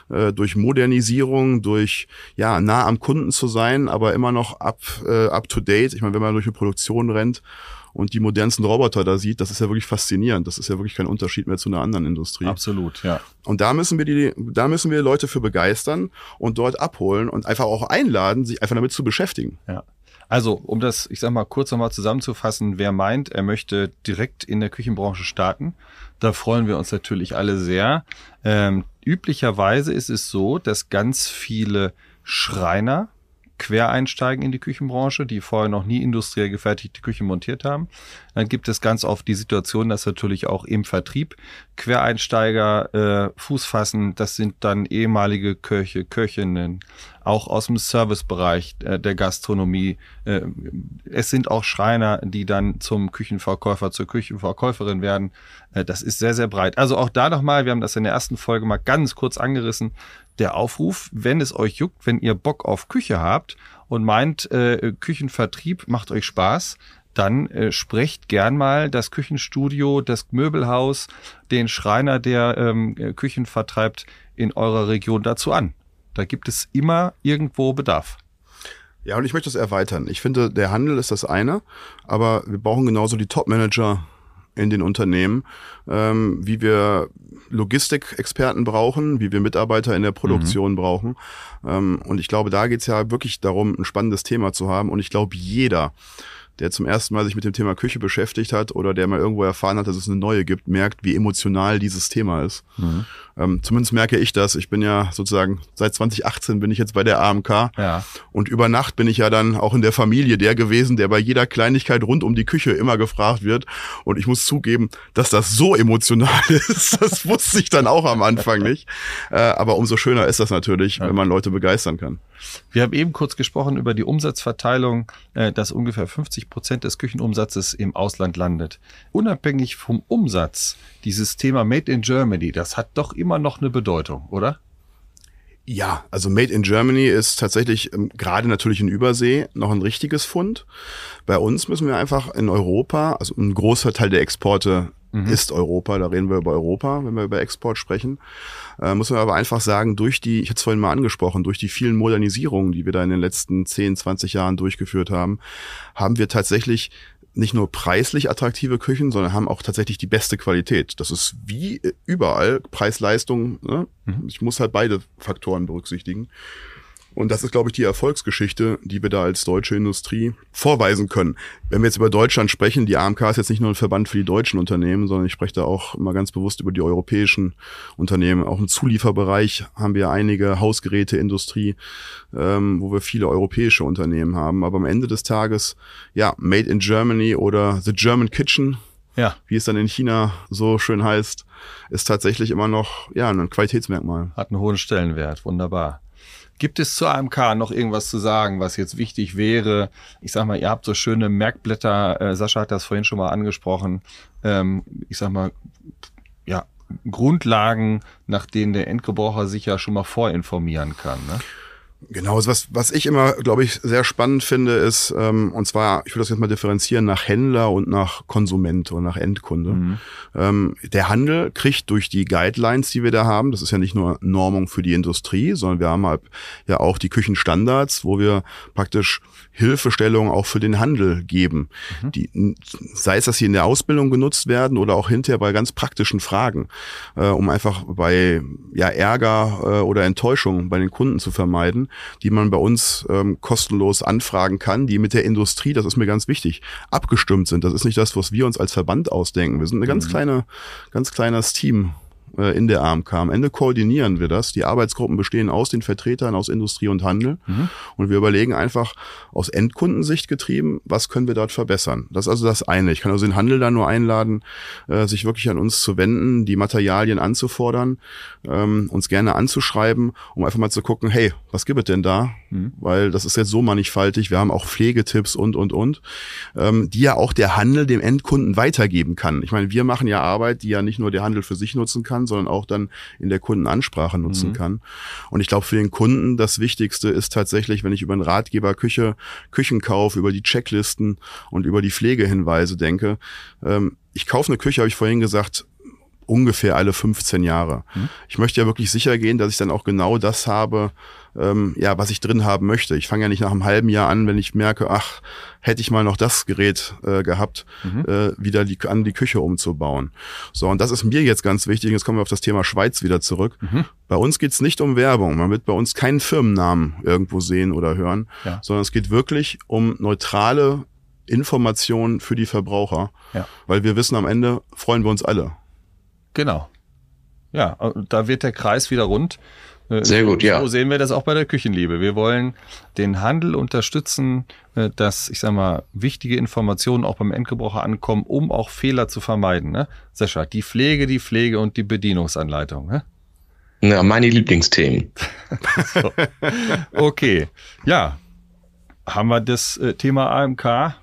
äh, durch Modernisierung, durch ja nah am Kunden zu sein, aber immer noch up, äh, up to date. Ich meine, wenn man durch eine Produktion rennt und die modernsten Roboter da sieht, das ist ja wirklich faszinierend. Das ist ja wirklich kein Unterschied mehr zu einer anderen Industrie. Absolut, ja. Und da müssen wir die, da müssen wir Leute für begeistern und dort abholen und einfach auch einladen, sich einfach damit zu beschäftigen. Ja. Also, um das, ich sag mal, kurz nochmal zusammenzufassen, wer meint, er möchte direkt in der Küchenbranche starten, da freuen wir uns natürlich alle sehr. Ähm, üblicherweise ist es so, dass ganz viele Schreiner quer einsteigen in die Küchenbranche, die vorher noch nie industriell gefertigte Küchen montiert haben. Dann gibt es ganz oft die Situation, dass natürlich auch im Vertrieb Quereinsteiger äh, Fuß fassen. Das sind dann ehemalige Köche, Köchinnen, auch aus dem Servicebereich äh, der Gastronomie. Äh, es sind auch Schreiner, die dann zum Küchenverkäufer, zur Küchenverkäuferin werden. Äh, das ist sehr, sehr breit. Also auch da nochmal, wir haben das in der ersten Folge mal ganz kurz angerissen der Aufruf, wenn es euch juckt, wenn ihr Bock auf Küche habt und meint, äh, Küchenvertrieb macht euch Spaß, dann äh, sprecht gern mal das Küchenstudio, das Möbelhaus, den Schreiner, der ähm, Küchen vertreibt, in eurer Region dazu an. Da gibt es immer irgendwo Bedarf. Ja, und ich möchte das erweitern. Ich finde, der Handel ist das eine, aber wir brauchen genauso die Top-Manager in den Unternehmen, ähm, wie wir Logistikexperten brauchen, wie wir Mitarbeiter in der Produktion mhm. brauchen. Ähm, und ich glaube, da geht's ja wirklich darum, ein spannendes Thema zu haben. Und ich glaube, jeder, der zum ersten Mal sich mit dem Thema Küche beschäftigt hat oder der mal irgendwo erfahren hat, dass es eine neue gibt, merkt, wie emotional dieses Thema ist. Mhm. Ähm, zumindest merke ich das. Ich bin ja sozusagen seit 2018 bin ich jetzt bei der AMK ja. und über Nacht bin ich ja dann auch in der Familie der gewesen, der bei jeder Kleinigkeit rund um die Küche immer gefragt wird. Und ich muss zugeben, dass das so emotional ist, das wusste ich dann auch am Anfang nicht. Äh, aber umso schöner ist das natürlich, ja. wenn man Leute begeistern kann. Wir haben eben kurz gesprochen über die Umsatzverteilung, äh, dass ungefähr 50 Prozent des Küchenumsatzes im Ausland landet. Unabhängig vom Umsatz, dieses Thema Made in Germany, das hat doch immer noch eine Bedeutung, oder? Ja, also Made in Germany ist tatsächlich ähm, gerade natürlich in Übersee noch ein richtiges Fund. Bei uns müssen wir einfach in Europa, also ein großer Teil der Exporte mhm. ist Europa, da reden wir über Europa, wenn wir über Export sprechen. Äh, muss man aber einfach sagen, durch die, ich hatte es vorhin mal angesprochen, durch die vielen Modernisierungen, die wir da in den letzten 10, 20 Jahren durchgeführt haben, haben wir tatsächlich nicht nur preislich attraktive Küchen, sondern haben auch tatsächlich die beste Qualität. Das ist wie überall Preis-Leistung. Ne? Mhm. Ich muss halt beide Faktoren berücksichtigen. Und das ist, glaube ich, die Erfolgsgeschichte, die wir da als deutsche Industrie vorweisen können. Wenn wir jetzt über Deutschland sprechen, die AMK ist jetzt nicht nur ein Verband für die deutschen Unternehmen, sondern ich spreche da auch mal ganz bewusst über die europäischen Unternehmen. Auch im Zulieferbereich haben wir einige Hausgeräteindustrie, ähm, wo wir viele europäische Unternehmen haben. Aber am Ende des Tages, ja, Made in Germany oder The German Kitchen, ja. wie es dann in China so schön heißt, ist tatsächlich immer noch ja ein Qualitätsmerkmal. Hat einen hohen Stellenwert, wunderbar. Gibt es zur AMK noch irgendwas zu sagen, was jetzt wichtig wäre? Ich sag mal, ihr habt so schöne Merkblätter, äh, Sascha hat das vorhin schon mal angesprochen. Ähm, ich sag mal, ja, Grundlagen, nach denen der Endgebraucher sich ja schon mal vorinformieren kann. Ne? Genau, also was, was ich immer, glaube ich, sehr spannend finde, ist, ähm, und zwar, ich will das jetzt mal differenzieren, nach Händler und nach Konsument oder nach Endkunde. Mhm. Ähm, der Handel kriegt durch die Guidelines, die wir da haben, das ist ja nicht nur Normung für die Industrie, sondern wir haben halt ja auch die Küchenstandards, wo wir praktisch Hilfestellung auch für den Handel geben. Mhm. Die, sei es, dass sie in der Ausbildung genutzt werden oder auch hinterher bei ganz praktischen Fragen, äh, um einfach bei ja, Ärger äh, oder Enttäuschung bei den Kunden zu vermeiden die man bei uns ähm, kostenlos anfragen kann, die mit der Industrie, das ist mir ganz wichtig, abgestimmt sind. Das ist nicht das, was wir uns als Verband ausdenken. Wir sind eine ganz mhm. kleine, ganz kleines Team äh, in der AMK. Am Ende koordinieren wir das. Die Arbeitsgruppen bestehen aus den Vertretern aus Industrie und Handel. Mhm. Und wir überlegen einfach aus Endkundensicht getrieben, was können wir dort verbessern. Das ist also das eine. Ich kann also den Handel da nur einladen, äh, sich wirklich an uns zu wenden, die Materialien anzufordern, ähm, uns gerne anzuschreiben, um einfach mal zu gucken, hey, was gibt es denn da? Mhm. Weil das ist jetzt so mannigfaltig. Wir haben auch Pflegetipps und, und, und, ähm, die ja auch der Handel dem Endkunden weitergeben kann. Ich meine, wir machen ja Arbeit, die ja nicht nur der Handel für sich nutzen kann, sondern auch dann in der Kundenansprache nutzen mhm. kann. Und ich glaube, für den Kunden das Wichtigste ist tatsächlich, wenn ich über einen Ratgeber Küche, Küchenkauf, über die Checklisten und über die Pflegehinweise denke, ähm, ich kaufe eine Küche, habe ich vorhin gesagt, ungefähr alle 15 Jahre. Mhm. Ich möchte ja wirklich sicher gehen, dass ich dann auch genau das habe, ähm, ja, was ich drin haben möchte. Ich fange ja nicht nach einem halben Jahr an, wenn ich merke, ach, hätte ich mal noch das Gerät äh, gehabt, mhm. äh, wieder die, an die Küche umzubauen. So, und das ist mir jetzt ganz wichtig. Jetzt kommen wir auf das Thema Schweiz wieder zurück. Mhm. Bei uns geht's nicht um Werbung. Man wird bei uns keinen Firmennamen irgendwo sehen oder hören, ja. sondern es geht wirklich um neutrale Informationen für die Verbraucher. Ja. Weil wir wissen, am Ende freuen wir uns alle. Genau. Ja, da wird der Kreis wieder rund. Äh, Sehr gut, ja. So sehen wir das auch bei der Küchenliebe. Wir wollen den Handel unterstützen, äh, dass, ich sag mal, wichtige Informationen auch beim Endgebraucher ankommen, um auch Fehler zu vermeiden. Ne? Sascha, die Pflege, die Pflege und die Bedienungsanleitung. Ne? Ja, meine Lieblingsthemen. so. Okay, ja. Haben wir das äh, Thema AMK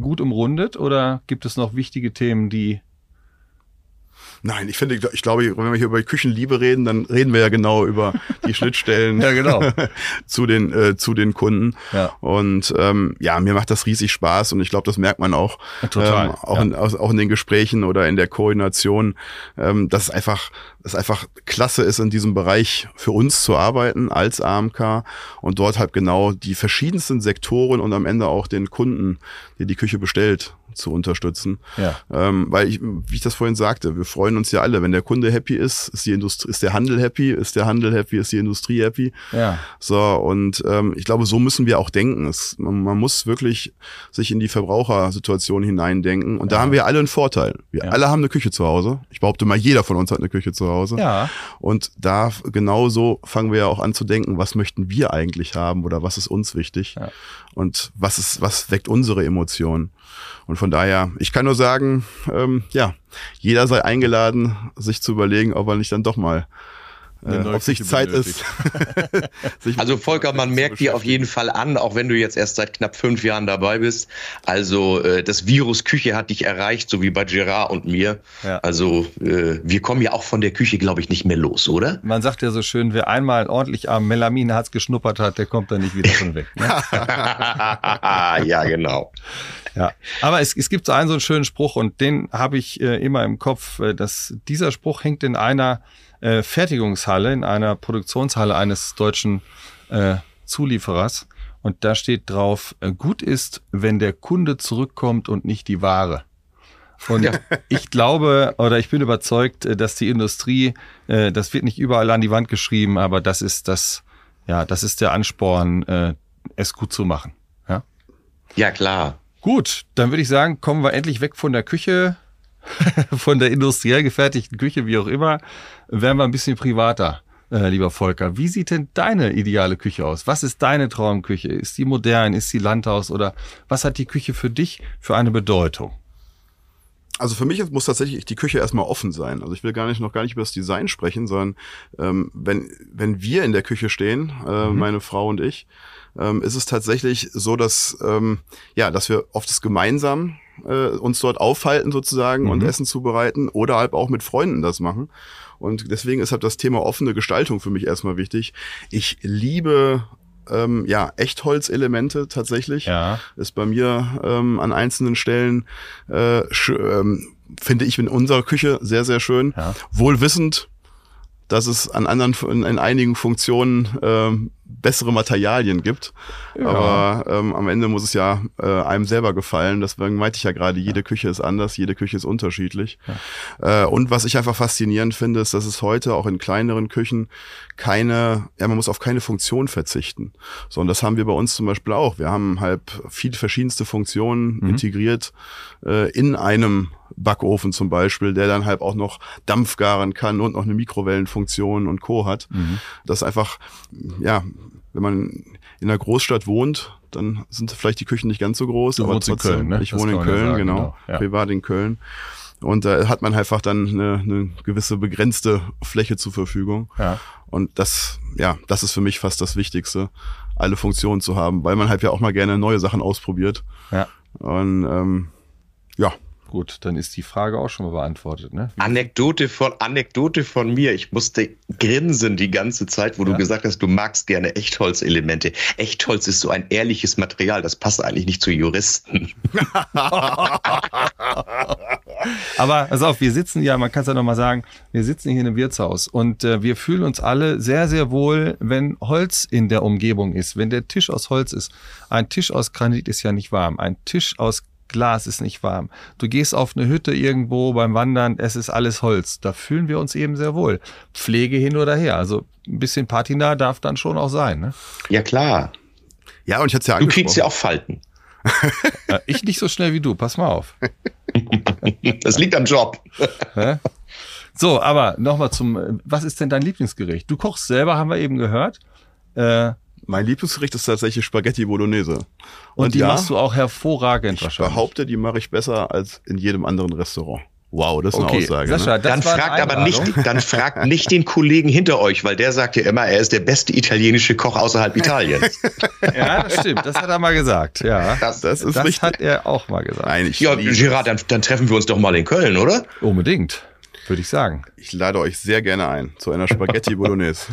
gut umrundet oder gibt es noch wichtige Themen, die Nein, ich finde, ich glaube, wenn wir hier über Küchenliebe reden, dann reden wir ja genau über die Schnittstellen ja, genau. zu den äh, zu den Kunden. Ja. Und ähm, ja, mir macht das riesig Spaß und ich glaube, das merkt man auch, Total, ähm, auch, ja. in, auch in den Gesprächen oder in der Koordination, ähm, dass es einfach, dass einfach klasse ist, in diesem Bereich für uns zu arbeiten als AMK und dort halt genau die verschiedensten Sektoren und am Ende auch den Kunden, der die Küche bestellt, zu unterstützen. Ja. Ähm, weil ich, wie ich das vorhin sagte, wir freuen uns ja alle. Wenn der Kunde happy ist, ist die Industrie, ist der Handel happy, ist der Handel happy, ist die Industrie happy. Ja. So, und ähm, ich glaube, so müssen wir auch denken. Es, man, man muss wirklich sich in die Verbrauchersituation hineindenken. Und ja. da haben wir alle einen Vorteil. Wir ja. alle haben eine Küche zu Hause. Ich behaupte mal, jeder von uns hat eine Küche zu Hause. Ja. Und da genauso fangen wir ja auch an zu denken, was möchten wir eigentlich haben oder was ist uns wichtig? Ja. Und was ist, was weckt unsere Emotionen? Und von daher, ich kann nur sagen, ähm, ja, jeder sei eingeladen, sich zu überlegen, ob er nicht dann doch mal äh, ob sich Zeit ist. sich also Volker, man merkt dir auf jeden Fall an, auch wenn du jetzt erst seit knapp fünf Jahren dabei bist. Also äh, das Virus Küche hat dich erreicht, so wie bei Gerard und mir. Ja. Also äh, wir kommen ja auch von der Küche, glaube ich, nicht mehr los, oder? Man sagt ja so schön, wer einmal ordentlich am Melaminharz geschnuppert hat, der kommt dann nicht wieder von weg. Ne? ja, genau. Ja, aber es, es gibt so einen so einen schönen Spruch und den habe ich äh, immer im Kopf, äh, dass dieser Spruch hängt in einer äh, Fertigungshalle, in einer Produktionshalle eines deutschen äh, Zulieferers. Und da steht drauf, äh, gut ist, wenn der Kunde zurückkommt und nicht die Ware. Und ja. ich glaube oder ich bin überzeugt, äh, dass die Industrie, das wird nicht überall an die Wand geschrieben, aber das ist das, ja, das ist der Ansporn, es gut zu machen. Ja, ja klar. Gut, dann würde ich sagen, kommen wir endlich weg von der Küche von der industriell gefertigten Küche, wie auch immer, werden wir ein bisschen privater. Äh, lieber Volker, wie sieht denn deine ideale Küche aus? Was ist deine Traumküche? Ist die modern? Ist sie Landhaus? Oder was hat die Küche für dich für eine Bedeutung? Also für mich muss tatsächlich die Küche erstmal offen sein. Also ich will gar nicht noch gar nicht über das Design sprechen, sondern ähm, wenn wenn wir in der Küche stehen, äh, mhm. meine Frau und ich, ähm, ist es tatsächlich so, dass ähm, ja, dass wir oft das gemeinsam äh, uns dort aufhalten sozusagen mhm. und Essen zubereiten oder halt auch mit Freunden das machen. Und deswegen ist halt das Thema offene Gestaltung für mich erstmal wichtig. Ich liebe ähm, ja, Echtholzelemente tatsächlich. Ja. Ist bei mir ähm, an einzelnen Stellen, äh, ähm, finde ich in unserer Küche sehr, sehr schön. Ja. Wohlwissend, dass es an anderen, in, in einigen Funktionen ähm, bessere Materialien gibt. Ja. Aber ähm, am Ende muss es ja äh, einem selber gefallen. Deswegen meinte ich ja gerade, jede ja. Küche ist anders, jede Küche ist unterschiedlich. Ja. Äh, und was ich einfach faszinierend finde, ist, dass es heute auch in kleineren Küchen keine, ja, man muss auf keine Funktion verzichten. So, und das haben wir bei uns zum Beispiel auch. Wir haben halt viele verschiedenste Funktionen mhm. integriert äh, in einem Backofen zum Beispiel, der dann halt auch noch Dampf garen kann und noch eine Mikrowellenfunktion und Co. hat. Mhm. Das einfach, ja, wenn man in einer Großstadt wohnt, dann sind vielleicht die Küchen nicht ganz so groß. Du aber trotzdem, in Köln, ne? Ich das wohne in Köln, sagen, genau, genau. Ja. Privat in Köln. Und da hat man einfach dann eine, eine gewisse begrenzte Fläche zur Verfügung. Ja. Und das, ja, das ist für mich fast das Wichtigste, alle Funktionen zu haben, weil man halt ja auch mal gerne neue Sachen ausprobiert. Ja. Und ähm, ja, Gut, dann ist die Frage auch schon mal beantwortet. Ne? Anekdote von Anekdote von mir. Ich musste grinsen die ganze Zeit, wo ja. du gesagt hast, du magst gerne Echtholzelemente. Echtholz ist so ein ehrliches Material, das passt eigentlich nicht zu Juristen. Aber pass auf, wir sitzen ja, man kann es ja nochmal sagen, wir sitzen hier in einem Wirtshaus und äh, wir fühlen uns alle sehr, sehr wohl, wenn Holz in der Umgebung ist, wenn der Tisch aus Holz ist. Ein Tisch aus Granit ist ja nicht warm. Ein Tisch aus Glas ist nicht warm. Du gehst auf eine Hütte irgendwo beim Wandern, es ist alles Holz. Da fühlen wir uns eben sehr wohl. Pflege hin oder her. Also ein bisschen Patina darf dann schon auch sein. Ne? Ja, klar. Ja, und ich hatte ja Du kriegst ja auch Falten. ich nicht so schnell wie du, pass mal auf. das liegt am Job. so, aber nochmal zum, was ist denn dein Lieblingsgericht? Du kochst selber, haben wir eben gehört. Äh, mein Lieblingsgericht ist tatsächlich Spaghetti Bolognese. Und, und die ja, machst du auch hervorragend ich wahrscheinlich. Ich behaupte, die mache ich besser als in jedem anderen Restaurant. Wow, das ist okay. eine Aussage. Sascha, ne? Dann fragt aber nicht, dann fragt nicht den Kollegen hinter euch, weil der sagt ja immer, er ist der beste italienische Koch außerhalb Italiens. ja, das stimmt. Das hat er mal gesagt. Ja, das, das ist das richtig. hat er auch mal gesagt. Nein, ich ja, Gerard, dann, dann treffen wir uns doch mal in Köln, oder? Unbedingt würde ich sagen. Ich lade euch sehr gerne ein zu einer Spaghetti Bolognese.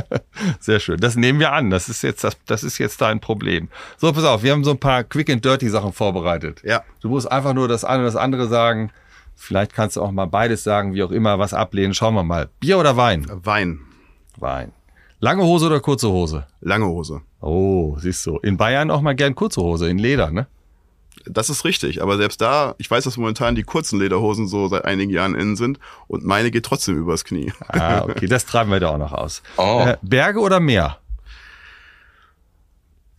sehr schön. Das nehmen wir an. Das ist jetzt das, das ist jetzt dein Problem. So, pass auf. Wir haben so ein paar Quick and Dirty Sachen vorbereitet. Ja. Du musst einfach nur das eine oder das andere sagen. Vielleicht kannst du auch mal beides sagen, wie auch immer, was ablehnen. Schauen wir mal. Bier oder Wein? Wein. Wein. Lange Hose oder kurze Hose? Lange Hose. Oh, siehst du. In Bayern auch mal gern kurze Hose, in Leder, ne? Das ist richtig, aber selbst da, ich weiß, dass momentan die kurzen Lederhosen so seit einigen Jahren innen sind und meine geht trotzdem übers Knie. Ah, okay, das treiben wir da auch noch aus. Oh. Äh, Berge oder Meer?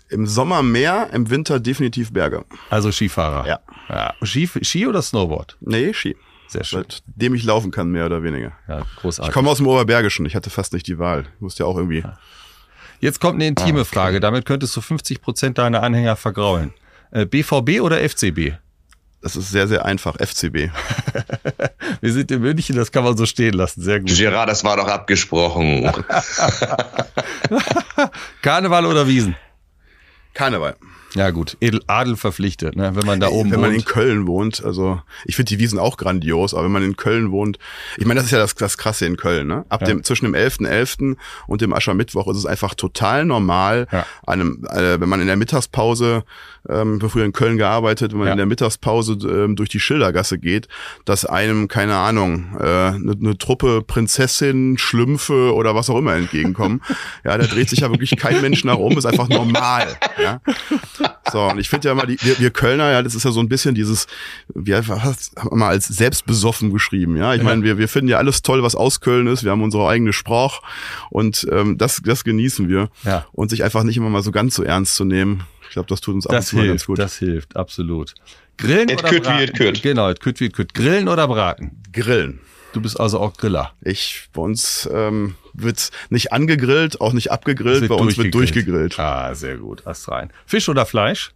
Im Sommer Meer, im Winter definitiv Berge. Also Skifahrer? Ja. ja. Ski, Ski oder Snowboard? Nee, Ski. Sehr schön. Seitdem ich laufen kann, mehr oder weniger. Ja, großartig. Ich komme aus dem Oberbergischen, ich hatte fast nicht die Wahl. Ich musste ja auch irgendwie. Jetzt kommt eine intime ah, okay. Frage, damit könntest du 50 Prozent deiner Anhänger vergraulen. BVB äh, oder FCB? Das ist sehr, sehr einfach. FCB. Wir sind in München, das kann man so stehen lassen. Sehr gut. Gerard, das war doch abgesprochen. Karneval oder Wiesen? Karneval. Ja gut, Edel, Adel verpflichtet, ne? wenn man da oben wenn man in. Köln wohnt, also ich finde die Wiesen auch grandios, aber wenn man in Köln wohnt, ich meine, das ist ja das, das Krasse in Köln, ne? Ab Ja. dem zwischen dem 11.11. und dem Aschermittwoch ist es einfach total normal, Ja. einem, äh, wenn man in der Mittagspause, ähm, früher in Köln gearbeitet, wenn man Ja. in der Mittagspause ähm, durch die Schildergasse geht, dass einem, keine Ahnung, eine äh, ne- ne Truppe Prinzessin, Schlümpfe oder was auch immer entgegenkommen. ja, da dreht sich ja wirklich kein Mensch nach um, ist einfach normal. Ja? So, und ich finde ja immer, die, wir, wir Kölner, ja, das ist ja so ein bisschen dieses, wir haben wir mal als selbstbesoffen geschrieben, ja. Ich meine, wir, wir finden ja alles toll, was aus Köln ist. Wir haben unsere eigene Sprache und ähm, das, das genießen wir. Ja. Und sich einfach nicht immer mal so ganz so ernst zu nehmen. Ich glaube, das tut uns ab und Das zu mal ganz hilft, gut. das hilft, absolut. Grillen Et oder wie braten? et kütt. Genau, et kütt wie et kütt. Grillen oder braten? Grillen. Du bist also auch Griller. Ich, bei uns ähm, wird nicht angegrillt, auch nicht abgegrillt, bei uns wird durchgegrillt. Ah, sehr gut. Ast rein. Fisch oder Fleisch?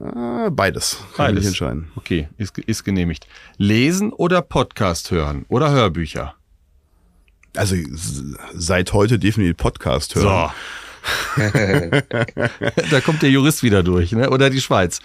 Ah, beides. Kann ich Beides. nicht entscheiden. Okay, ist, ist genehmigt. Lesen oder Podcast hören oder Hörbücher? Also seit heute definitiv Podcast hören. da kommt der Jurist wieder durch, ne? Oder die Schweiz.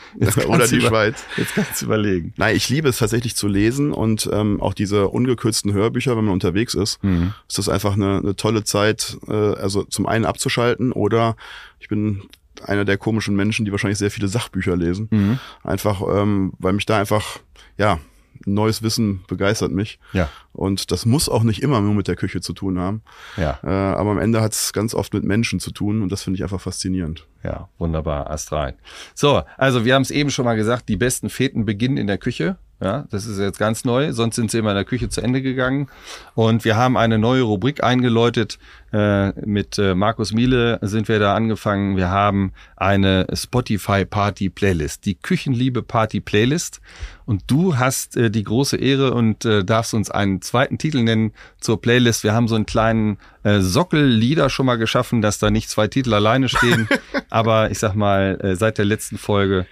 Oder die über- Schweiz. Jetzt kannst du überlegen. Nein, ich liebe es tatsächlich zu lesen und ähm, auch diese ungekürzten Hörbücher, wenn man unterwegs ist, Mhm. ist das einfach eine, eine tolle Zeit, äh, also zum einen abzuschalten oder ich bin einer der komischen Menschen, die wahrscheinlich sehr viele Sachbücher lesen. Mhm. Einfach, ähm, weil mich da einfach, ja, neues Wissen begeistert mich. Ja, Und das muss auch nicht immer nur mit der Küche zu tun haben. ja, Äh, aber am Ende hat es ganz oft mit Menschen zu tun und das finde ich einfach faszinierend. ja, wunderbar, Ast rein. So, also wir haben es eben schon mal gesagt, die besten Feten beginnen in der Küche. Ja, das ist jetzt ganz neu, sonst sind sie immer in der Küche zu Ende gegangen. Und wir haben eine neue Rubrik eingeläutet. Äh, mit äh, Markus Miele sind wir da angefangen. Wir haben eine Spotify Party Playlist, die Küchenliebe Party Playlist. Und du hast äh, die große Ehre und äh, darfst uns einen zweiten Titel nennen zur Playlist. Wir haben so einen kleinen äh, Sockellieder schon mal geschaffen, dass da nicht zwei Titel alleine stehen. Aber ich sag mal, äh, seit der letzten Folge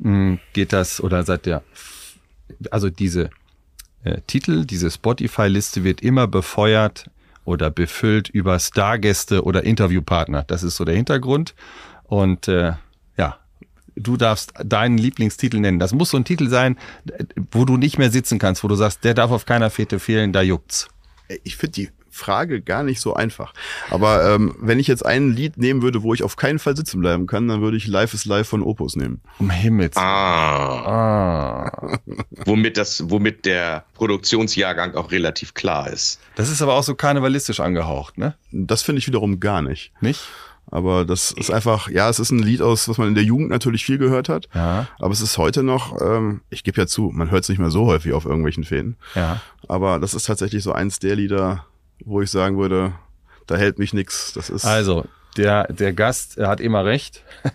mh, geht das oder seit der also diese äh, Titel, diese Spotify-Liste wird immer befeuert oder befüllt über Stargäste oder Interviewpartner. Das ist so der Hintergrund. Und äh, ja, du darfst deinen Lieblingstitel nennen. Das muss so ein Titel sein, wo du nicht mehr sitzen kannst, wo du sagst, der darf auf keiner Fete fehlen, da juckt's. Ich finde die Frage gar nicht so einfach. Aber ähm, wenn ich jetzt ein Lied nehmen würde, wo ich auf keinen Fall sitzen bleiben kann, dann würde ich Life is Life von Opus nehmen. Um Himmels. Ah, Ah. womit das, womit der Produktionsjahrgang auch relativ klar ist. Das ist aber auch so karnevalistisch angehaucht, ne? Das finde ich wiederum gar nicht. Nicht? Aber das ist einfach, ja, es ist ein Lied aus, was man in der Jugend natürlich viel gehört hat. Ja. Aber es ist heute noch, ähm, ich gebe ja zu, man hört es nicht mehr so häufig auf irgendwelchen Fäden. Ja. Aber das ist tatsächlich so eins der Lieder, wo ich sagen würde, da hält mich nix. Das ist Also, der, der Gast er hat immer recht.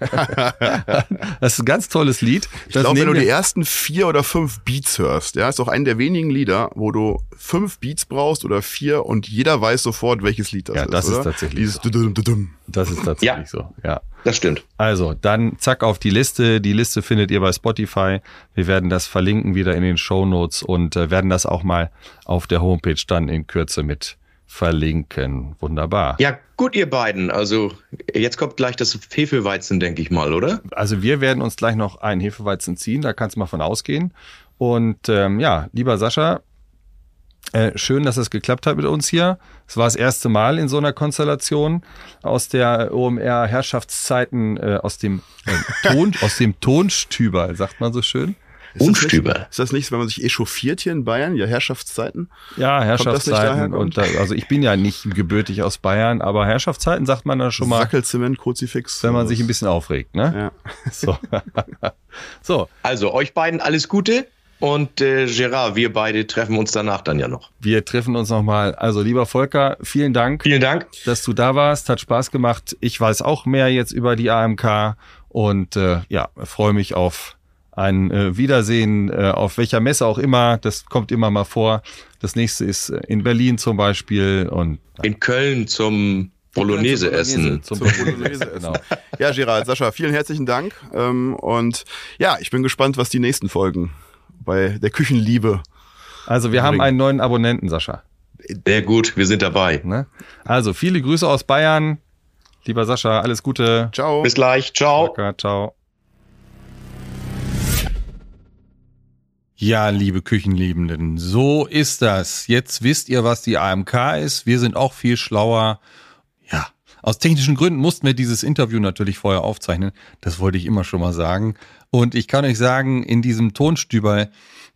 das ist ein ganz tolles Lied. Ich Das glaube, wenn du die ersten vier oder fünf Beats hörst, ja, ist auch ein der wenigen Lieder, wo du fünf Beats brauchst oder vier und jeder weiß sofort, welches Lied das Ja, ist. das ist oder? tatsächlich Dieses so. Dudum, Dudum. Das ist tatsächlich Ja. so, ja. Das stimmt. Also, dann zack auf die Liste. Die Liste findet ihr bei Spotify. Wir werden das verlinken wieder in den Show Notes und äh, werden das auch mal auf der Homepage dann in Kürze mit verlinken. Wunderbar. Ja, gut, ihr beiden. Also, jetzt kommt gleich das Hefeweizen, denke ich mal, oder? Also wir werden uns gleich noch einen Hefeweizen ziehen, da kannst du mal von ausgehen. Und ähm, ja, lieber Sascha, äh, schön, dass es geklappt hat mit uns hier. Es war das erste Mal in so einer Konstellation aus der OMR-Herrschaftszeiten, äh, aus dem äh, Ton, aus dem Tonstüber, sagt man so schön. Ist das Unstüber. nicht- Ist das nicht, wenn man sich echauffiert hier in Bayern? Ja, Herrschaftszeiten? Ja, das nicht daher, Herrschaftszeiten. Und da, also ich bin ja nicht gebürtig aus Bayern, aber Herrschaftszeiten sagt man dann schon mal, Sackelzement, Kruzifix. wenn man sich ein bisschen aufregt, ne? Ja. So. so, Also, euch beiden alles Gute. Und äh, Gerard, wir beide treffen uns danach dann ja noch. wir treffen uns nochmal. Also lieber Volker, vielen Dank. Vielen Dank. dass du da warst. Hat Spaß gemacht. Ich weiß auch mehr jetzt über die AMK und äh, ja, freue mich auf ein äh, Wiedersehen, äh, auf welcher Messe auch immer. Das kommt immer mal vor. Das nächste ist äh, in Berlin zum Beispiel und In Köln zum Bolognese essen. Zum Bolognese essen. genau. Ja, Gerald, Sascha, vielen herzlichen Dank. Ähm, und ja, ich bin gespannt, was die nächsten Folgen bei der Küchenliebe. Also wir haben einen neuen Abonnenten, Sascha. Sehr gut, wir sind dabei. Ne? Also viele Grüße aus Bayern. Lieber Sascha, alles Gute. Ciao. Bis gleich, ciao. Danke, ciao. Ja, liebe Küchenliebenden, so ist das. Jetzt wisst ihr, was die AMK ist. Wir sind auch viel schlauer. Ja, aus technischen Gründen mussten wir dieses Interview natürlich vorher aufzeichnen. Das wollte ich immer schon mal sagen. Und ich kann euch sagen, in diesem Tonstüber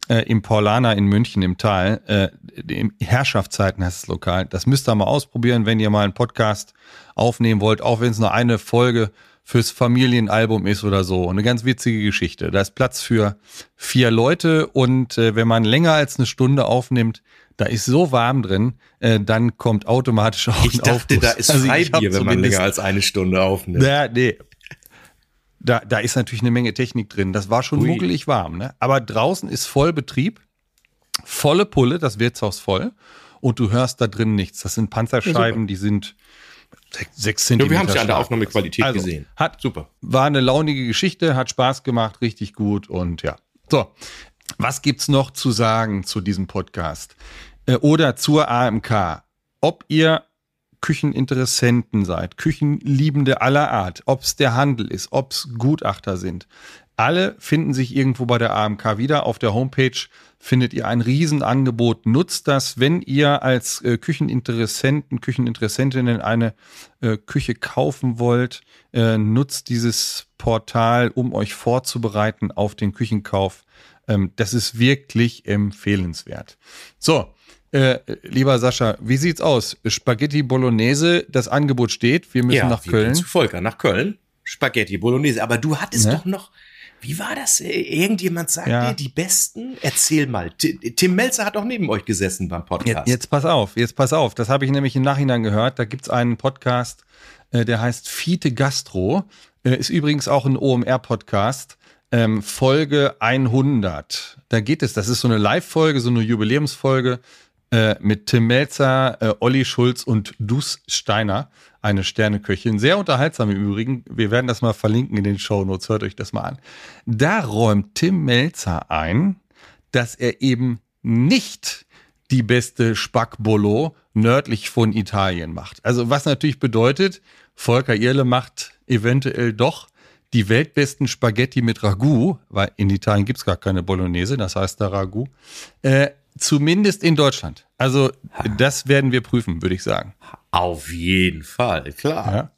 äh, im Paulaner in München im Tal, äh, im Herrschaftszeiten heißt es lokal, das müsst ihr mal ausprobieren, wenn ihr mal einen Podcast aufnehmen wollt, auch wenn es nur eine Folge fürs Familienalbum ist oder so. Eine ganz witzige Geschichte. Da ist Platz für vier Leute und äh, wenn man länger als eine Stunde aufnimmt, da ist so warm drin, äh, dann kommt automatisch auch Ich ein dachte, Aufguss. da ist Also Freibier, wenn man länger als eine Stunde aufnimmt. ja, nee. Da, da ist natürlich eine Menge Technik drin. Das war schon Ui. muggelig warm. Ne? Aber draußen ist Vollbetrieb, volle Pulle, das Wirtshaus voll. Und du hörst da drin nichts. Das sind Panzerscheiben, die sind sechs, sechs Ja, Zentimeter wir haben es ja an der. Aufnahmequalität Also, gesehen. Hat, Super. war eine launige Geschichte, hat Spaß gemacht, richtig gut und ja. So, was gibt's noch zu sagen zu diesem Podcast äh, oder zur AMK? Ob ihr Kücheninteressenten seid, Küchenliebende aller Art, ob's der Handel ist, ob's Gutachter sind, alle finden sich irgendwo bei der AMK wieder. Auf der Homepage findet ihr ein Riesenangebot. Nutzt das, wenn ihr als äh, Kücheninteressenten, Kücheninteressentinnen eine äh, Küche kaufen wollt. Äh, nutzt dieses Portal, um euch vorzubereiten auf den Küchenkauf. Ähm, das ist wirklich empfehlenswert. So, äh, lieber Sascha, wie sieht's aus? Spaghetti Bolognese, das Angebot steht. Wir müssen nach wir Köln. Zu Volker, nach Köln. Spaghetti Bolognese. Aber du hattest Ne? doch noch, wie war das? Äh, Irgendjemand sagt Ja. dir die besten? Erzähl mal. Ti- Tim Melzer hat auch neben euch gesessen beim Podcast. Jetzt, jetzt pass auf, jetzt pass auf. Das habe ich nämlich im Nachhinein gehört. Da gibt's einen Podcast, äh, der heißt Fiete Gastro. Äh, ist übrigens auch ein OMR-Podcast. Ähm, Folge 100. Da geht es, das ist so eine Live-Folge, so eine Jubiläumsfolge äh, mit Tim Melzer, äh, Olli Schulz und Dus Steiner, eine Sterneköchin. Sehr unterhaltsam im Übrigen. Wir werden das mal verlinken in den Shownotes. Hört euch das mal an. Da räumt Tim Melzer ein, dass er eben nicht die beste Spackbolo nördlich von Italien macht. Also was natürlich bedeutet, Volker Irle macht eventuell doch die weltbesten Spaghetti mit Ragout, weil in Italien gibt's gar keine Bolognese, das heißt da Ragout, äh, zumindest in Deutschland. Also das werden wir prüfen, würde ich sagen. Auf jeden Fall, klar. Ja.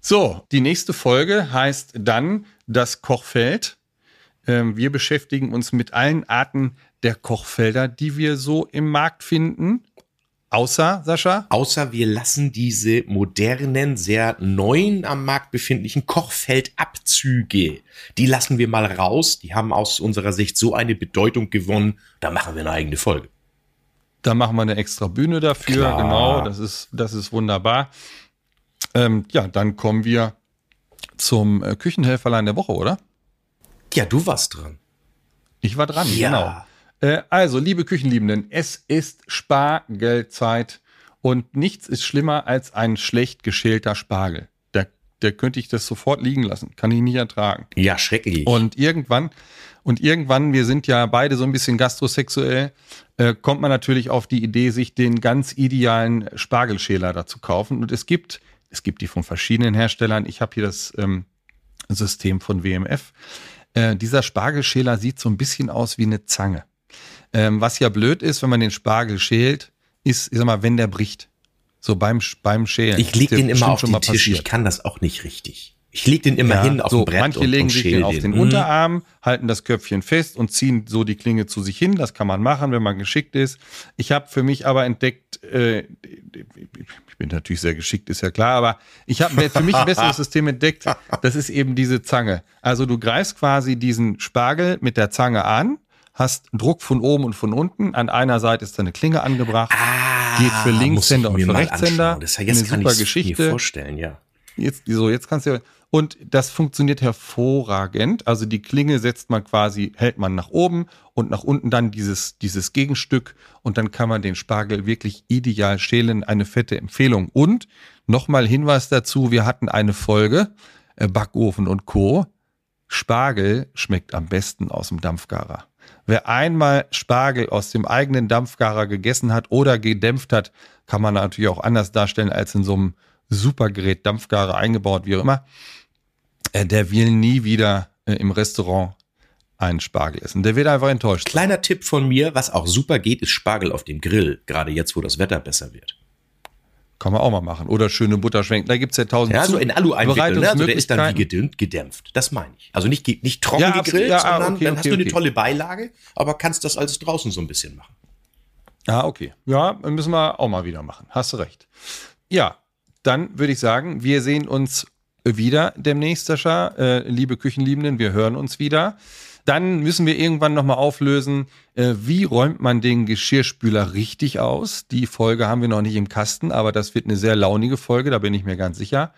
So, die nächste Folge heißt dann das Kochfeld. Ähm, wir beschäftigen uns mit allen Arten der Kochfelder, die wir so im Markt finden. Außer, Sascha? Außer wir lassen diese modernen, sehr neuen am Markt befindlichen Kochfeldabzüge, die lassen wir mal raus. Die haben aus unserer Sicht so eine Bedeutung gewonnen. Da machen wir eine eigene Folge. Da machen wir eine extra Bühne dafür. Klar. Genau, das ist, das ist wunderbar. Ähm, ja, dann kommen wir zum äh, Küchenhelferlein der Woche, oder? Ja, du warst dran. Ich war dran, Ja. genau. Äh, also, liebe Küchenliebenden, es ist Spargelzeit und nichts ist schlimmer als ein schlecht geschälter Spargel. Da, da könnte ich das sofort liegen lassen. Kann ich nicht ertragen. Ja, schrecklich. Und irgendwann, und irgendwann, wir sind ja beide so ein bisschen gastrosexuell, äh, kommt man natürlich auf die Idee, sich den ganz idealen Spargelschäler da zu kaufen. Und es gibt, es gibt die von verschiedenen Herstellern. Ich habe hier das ähm, System von WMF. Äh, dieser Spargelschäler sieht so ein bisschen aus wie eine Zange. Ähm, was ja blöd ist, wenn man den Spargel schält, ist, ich sag mal, wenn der bricht. So beim, beim Schälen. ich leg den immer auf schon den mal Tisch. passiert. Ich kann das auch nicht richtig. Ich leg den immer Ja, hin auf so, dem Brett Manche und, legen und sich schäl den auf den Mhm. Unterarm, halten das Köpfchen fest und ziehen so die Klinge zu sich hin. Das kann man machen, wenn man geschickt ist. Ich habe für mich aber entdeckt, äh, ich bin natürlich sehr geschickt, ist ja klar, aber ich habe für mich ein besseres System entdeckt. Das ist eben diese Zange. Also du greifst quasi diesen Spargel mit der Zange an, hast Druck von oben und von unten. An einer Seite ist eine Klinge angebracht. Ah, Geht für Linkshänder und für Rechtshänder. Das ist ja jetzt Eine super Geschichte. mir vorstellen, ja. Jetzt, so, jetzt kannst du, Und das funktioniert hervorragend. Also die Klinge setzt man quasi, hält man nach oben und nach unten dann dieses, dieses Gegenstück und dann kann man den Spargel wirklich ideal schälen. Eine fette Empfehlung. Und nochmal Hinweis dazu, wir hatten eine Folge, äh, Backofen und Co. Spargel schmeckt am besten aus dem Dampfgarer. Wer einmal Spargel aus dem eigenen Dampfgarer gegessen hat oder gedämpft hat, kann man natürlich auch anders darstellen als in so einem Supergerät, Dampfgarer eingebaut, wie auch immer. Äh, der will nie wieder äh, im Restaurant einen Spargel essen. Der wird einfach enttäuscht. Kleiner Tipp von mir, was auch super geht, ist Spargel auf dem Grill, gerade jetzt, wo das Wetter besser wird. Kann man auch mal machen. Oder schöne Butter schwenken. Da gibt's ja tausend Ja, so in Alu einwickeln, ne? also der ist dann wie gedämpft. Das meine ich. Also nicht, nicht trocken Ja, gegrillt, Ja, ah, sondern okay, dann okay, hast du eine tolle Beilage, aber kannst das alles draußen so ein bisschen machen. Ah, okay. Ja, müssen wir auch mal wieder machen. Hast du recht. Ja, dann würde ich sagen, wir sehen uns wieder demnächst, Sascha. Äh, liebe Küchenliebenden, wir hören uns wieder. Dann müssen wir irgendwann nochmal auflösen, äh, wie räumt man den Geschirrspüler richtig aus. Die Folge haben wir noch nicht im Kasten, aber das wird eine sehr launige Folge, da bin ich mir ganz sicher.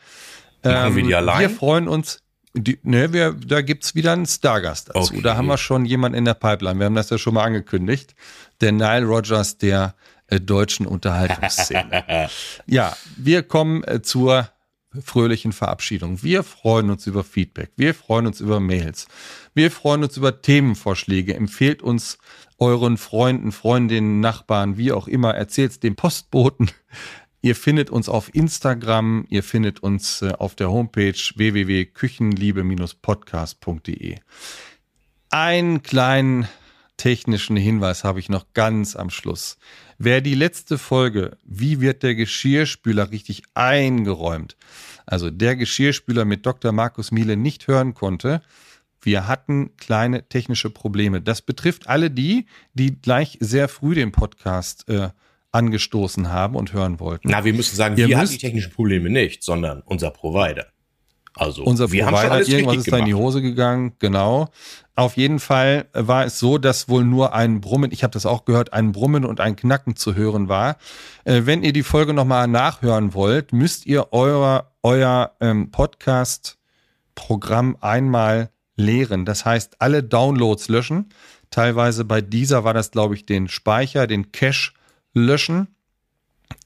Machen wir die allein? Wir freuen uns. Die, ne, wir, da gibt's wieder einen Stargast dazu. Okay. Da haben wir schon jemanden in der Pipeline. Wir haben das ja schon mal angekündigt. Der Nile Rogers der äh, deutschen Unterhaltungsszene. ja, wir kommen äh, zur fröhlichen Verabschiedung. Wir freuen uns über Feedback. Wir freuen uns über Mails. Wir freuen uns über Themenvorschläge. Empfehlt uns euren Freunden, Freundinnen, Nachbarn, wie auch immer. Erzählt dem Postboten. Ihr findet uns auf Instagram, ihr findet uns äh, auf der Homepage www.küchenliebe-podcast.de. Einen kleinen technischen Hinweis habe ich noch ganz am Schluss. Wer die letzte Folge, wie wird der Geschirrspüler richtig eingeräumt, also der Geschirrspüler mit Dr. Markus Miele nicht hören konnte, wir hatten kleine technische Probleme. Das betrifft alle die, die gleich sehr früh den Podcast äh, angestoßen haben und hören wollten. Na, wir müssen sagen, Ihr wir hatten die technischen Probleme nicht, sondern unser Provider. Also, Unser wir haben schon Provider, alles irgendwas ist da in die gemacht. Hose gegangen, genau. Auf jeden Fall war es so, dass wohl nur ein Brummen, ich habe das auch gehört, ein Brummen und ein Knacken zu hören war. Äh, wenn ihr die Folge nochmal nachhören wollt, müsst ihr euer, euer ähm, Podcast-Programm einmal leeren. Das heißt, alle Downloads löschen. Teilweise bei dieser war das, glaube ich, den Speicher, den Cache löschen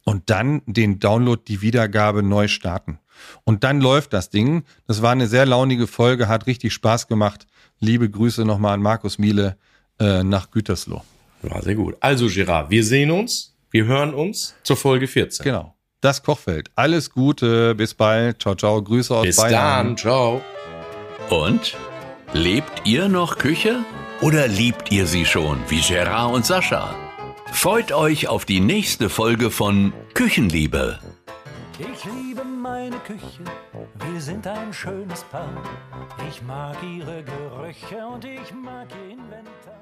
und dann den Download, die Wiedergabe neu starten. Und dann läuft das Ding. Das war eine sehr launige Folge, hat richtig Spaß gemacht. Liebe Grüße nochmal an Markus Miele äh, nach Gütersloh. War sehr gut. Also, Gerard, wir sehen uns, wir hören uns zur Folge 14. Genau. Das Kochfeld. Alles Gute, bis bald. Ciao, ciao. Grüße aus Bis Bayern. dann, ciao. Und? Lebt ihr noch Küche? Oder liebt ihr sie schon, wie Gerard und Sascha? Freut euch auf die nächste Folge von Küchenliebe. Ich liebe meine Küche, wir sind ein schönes Paar. Ich mag ihre Gerüche und ich mag ihr Inventar.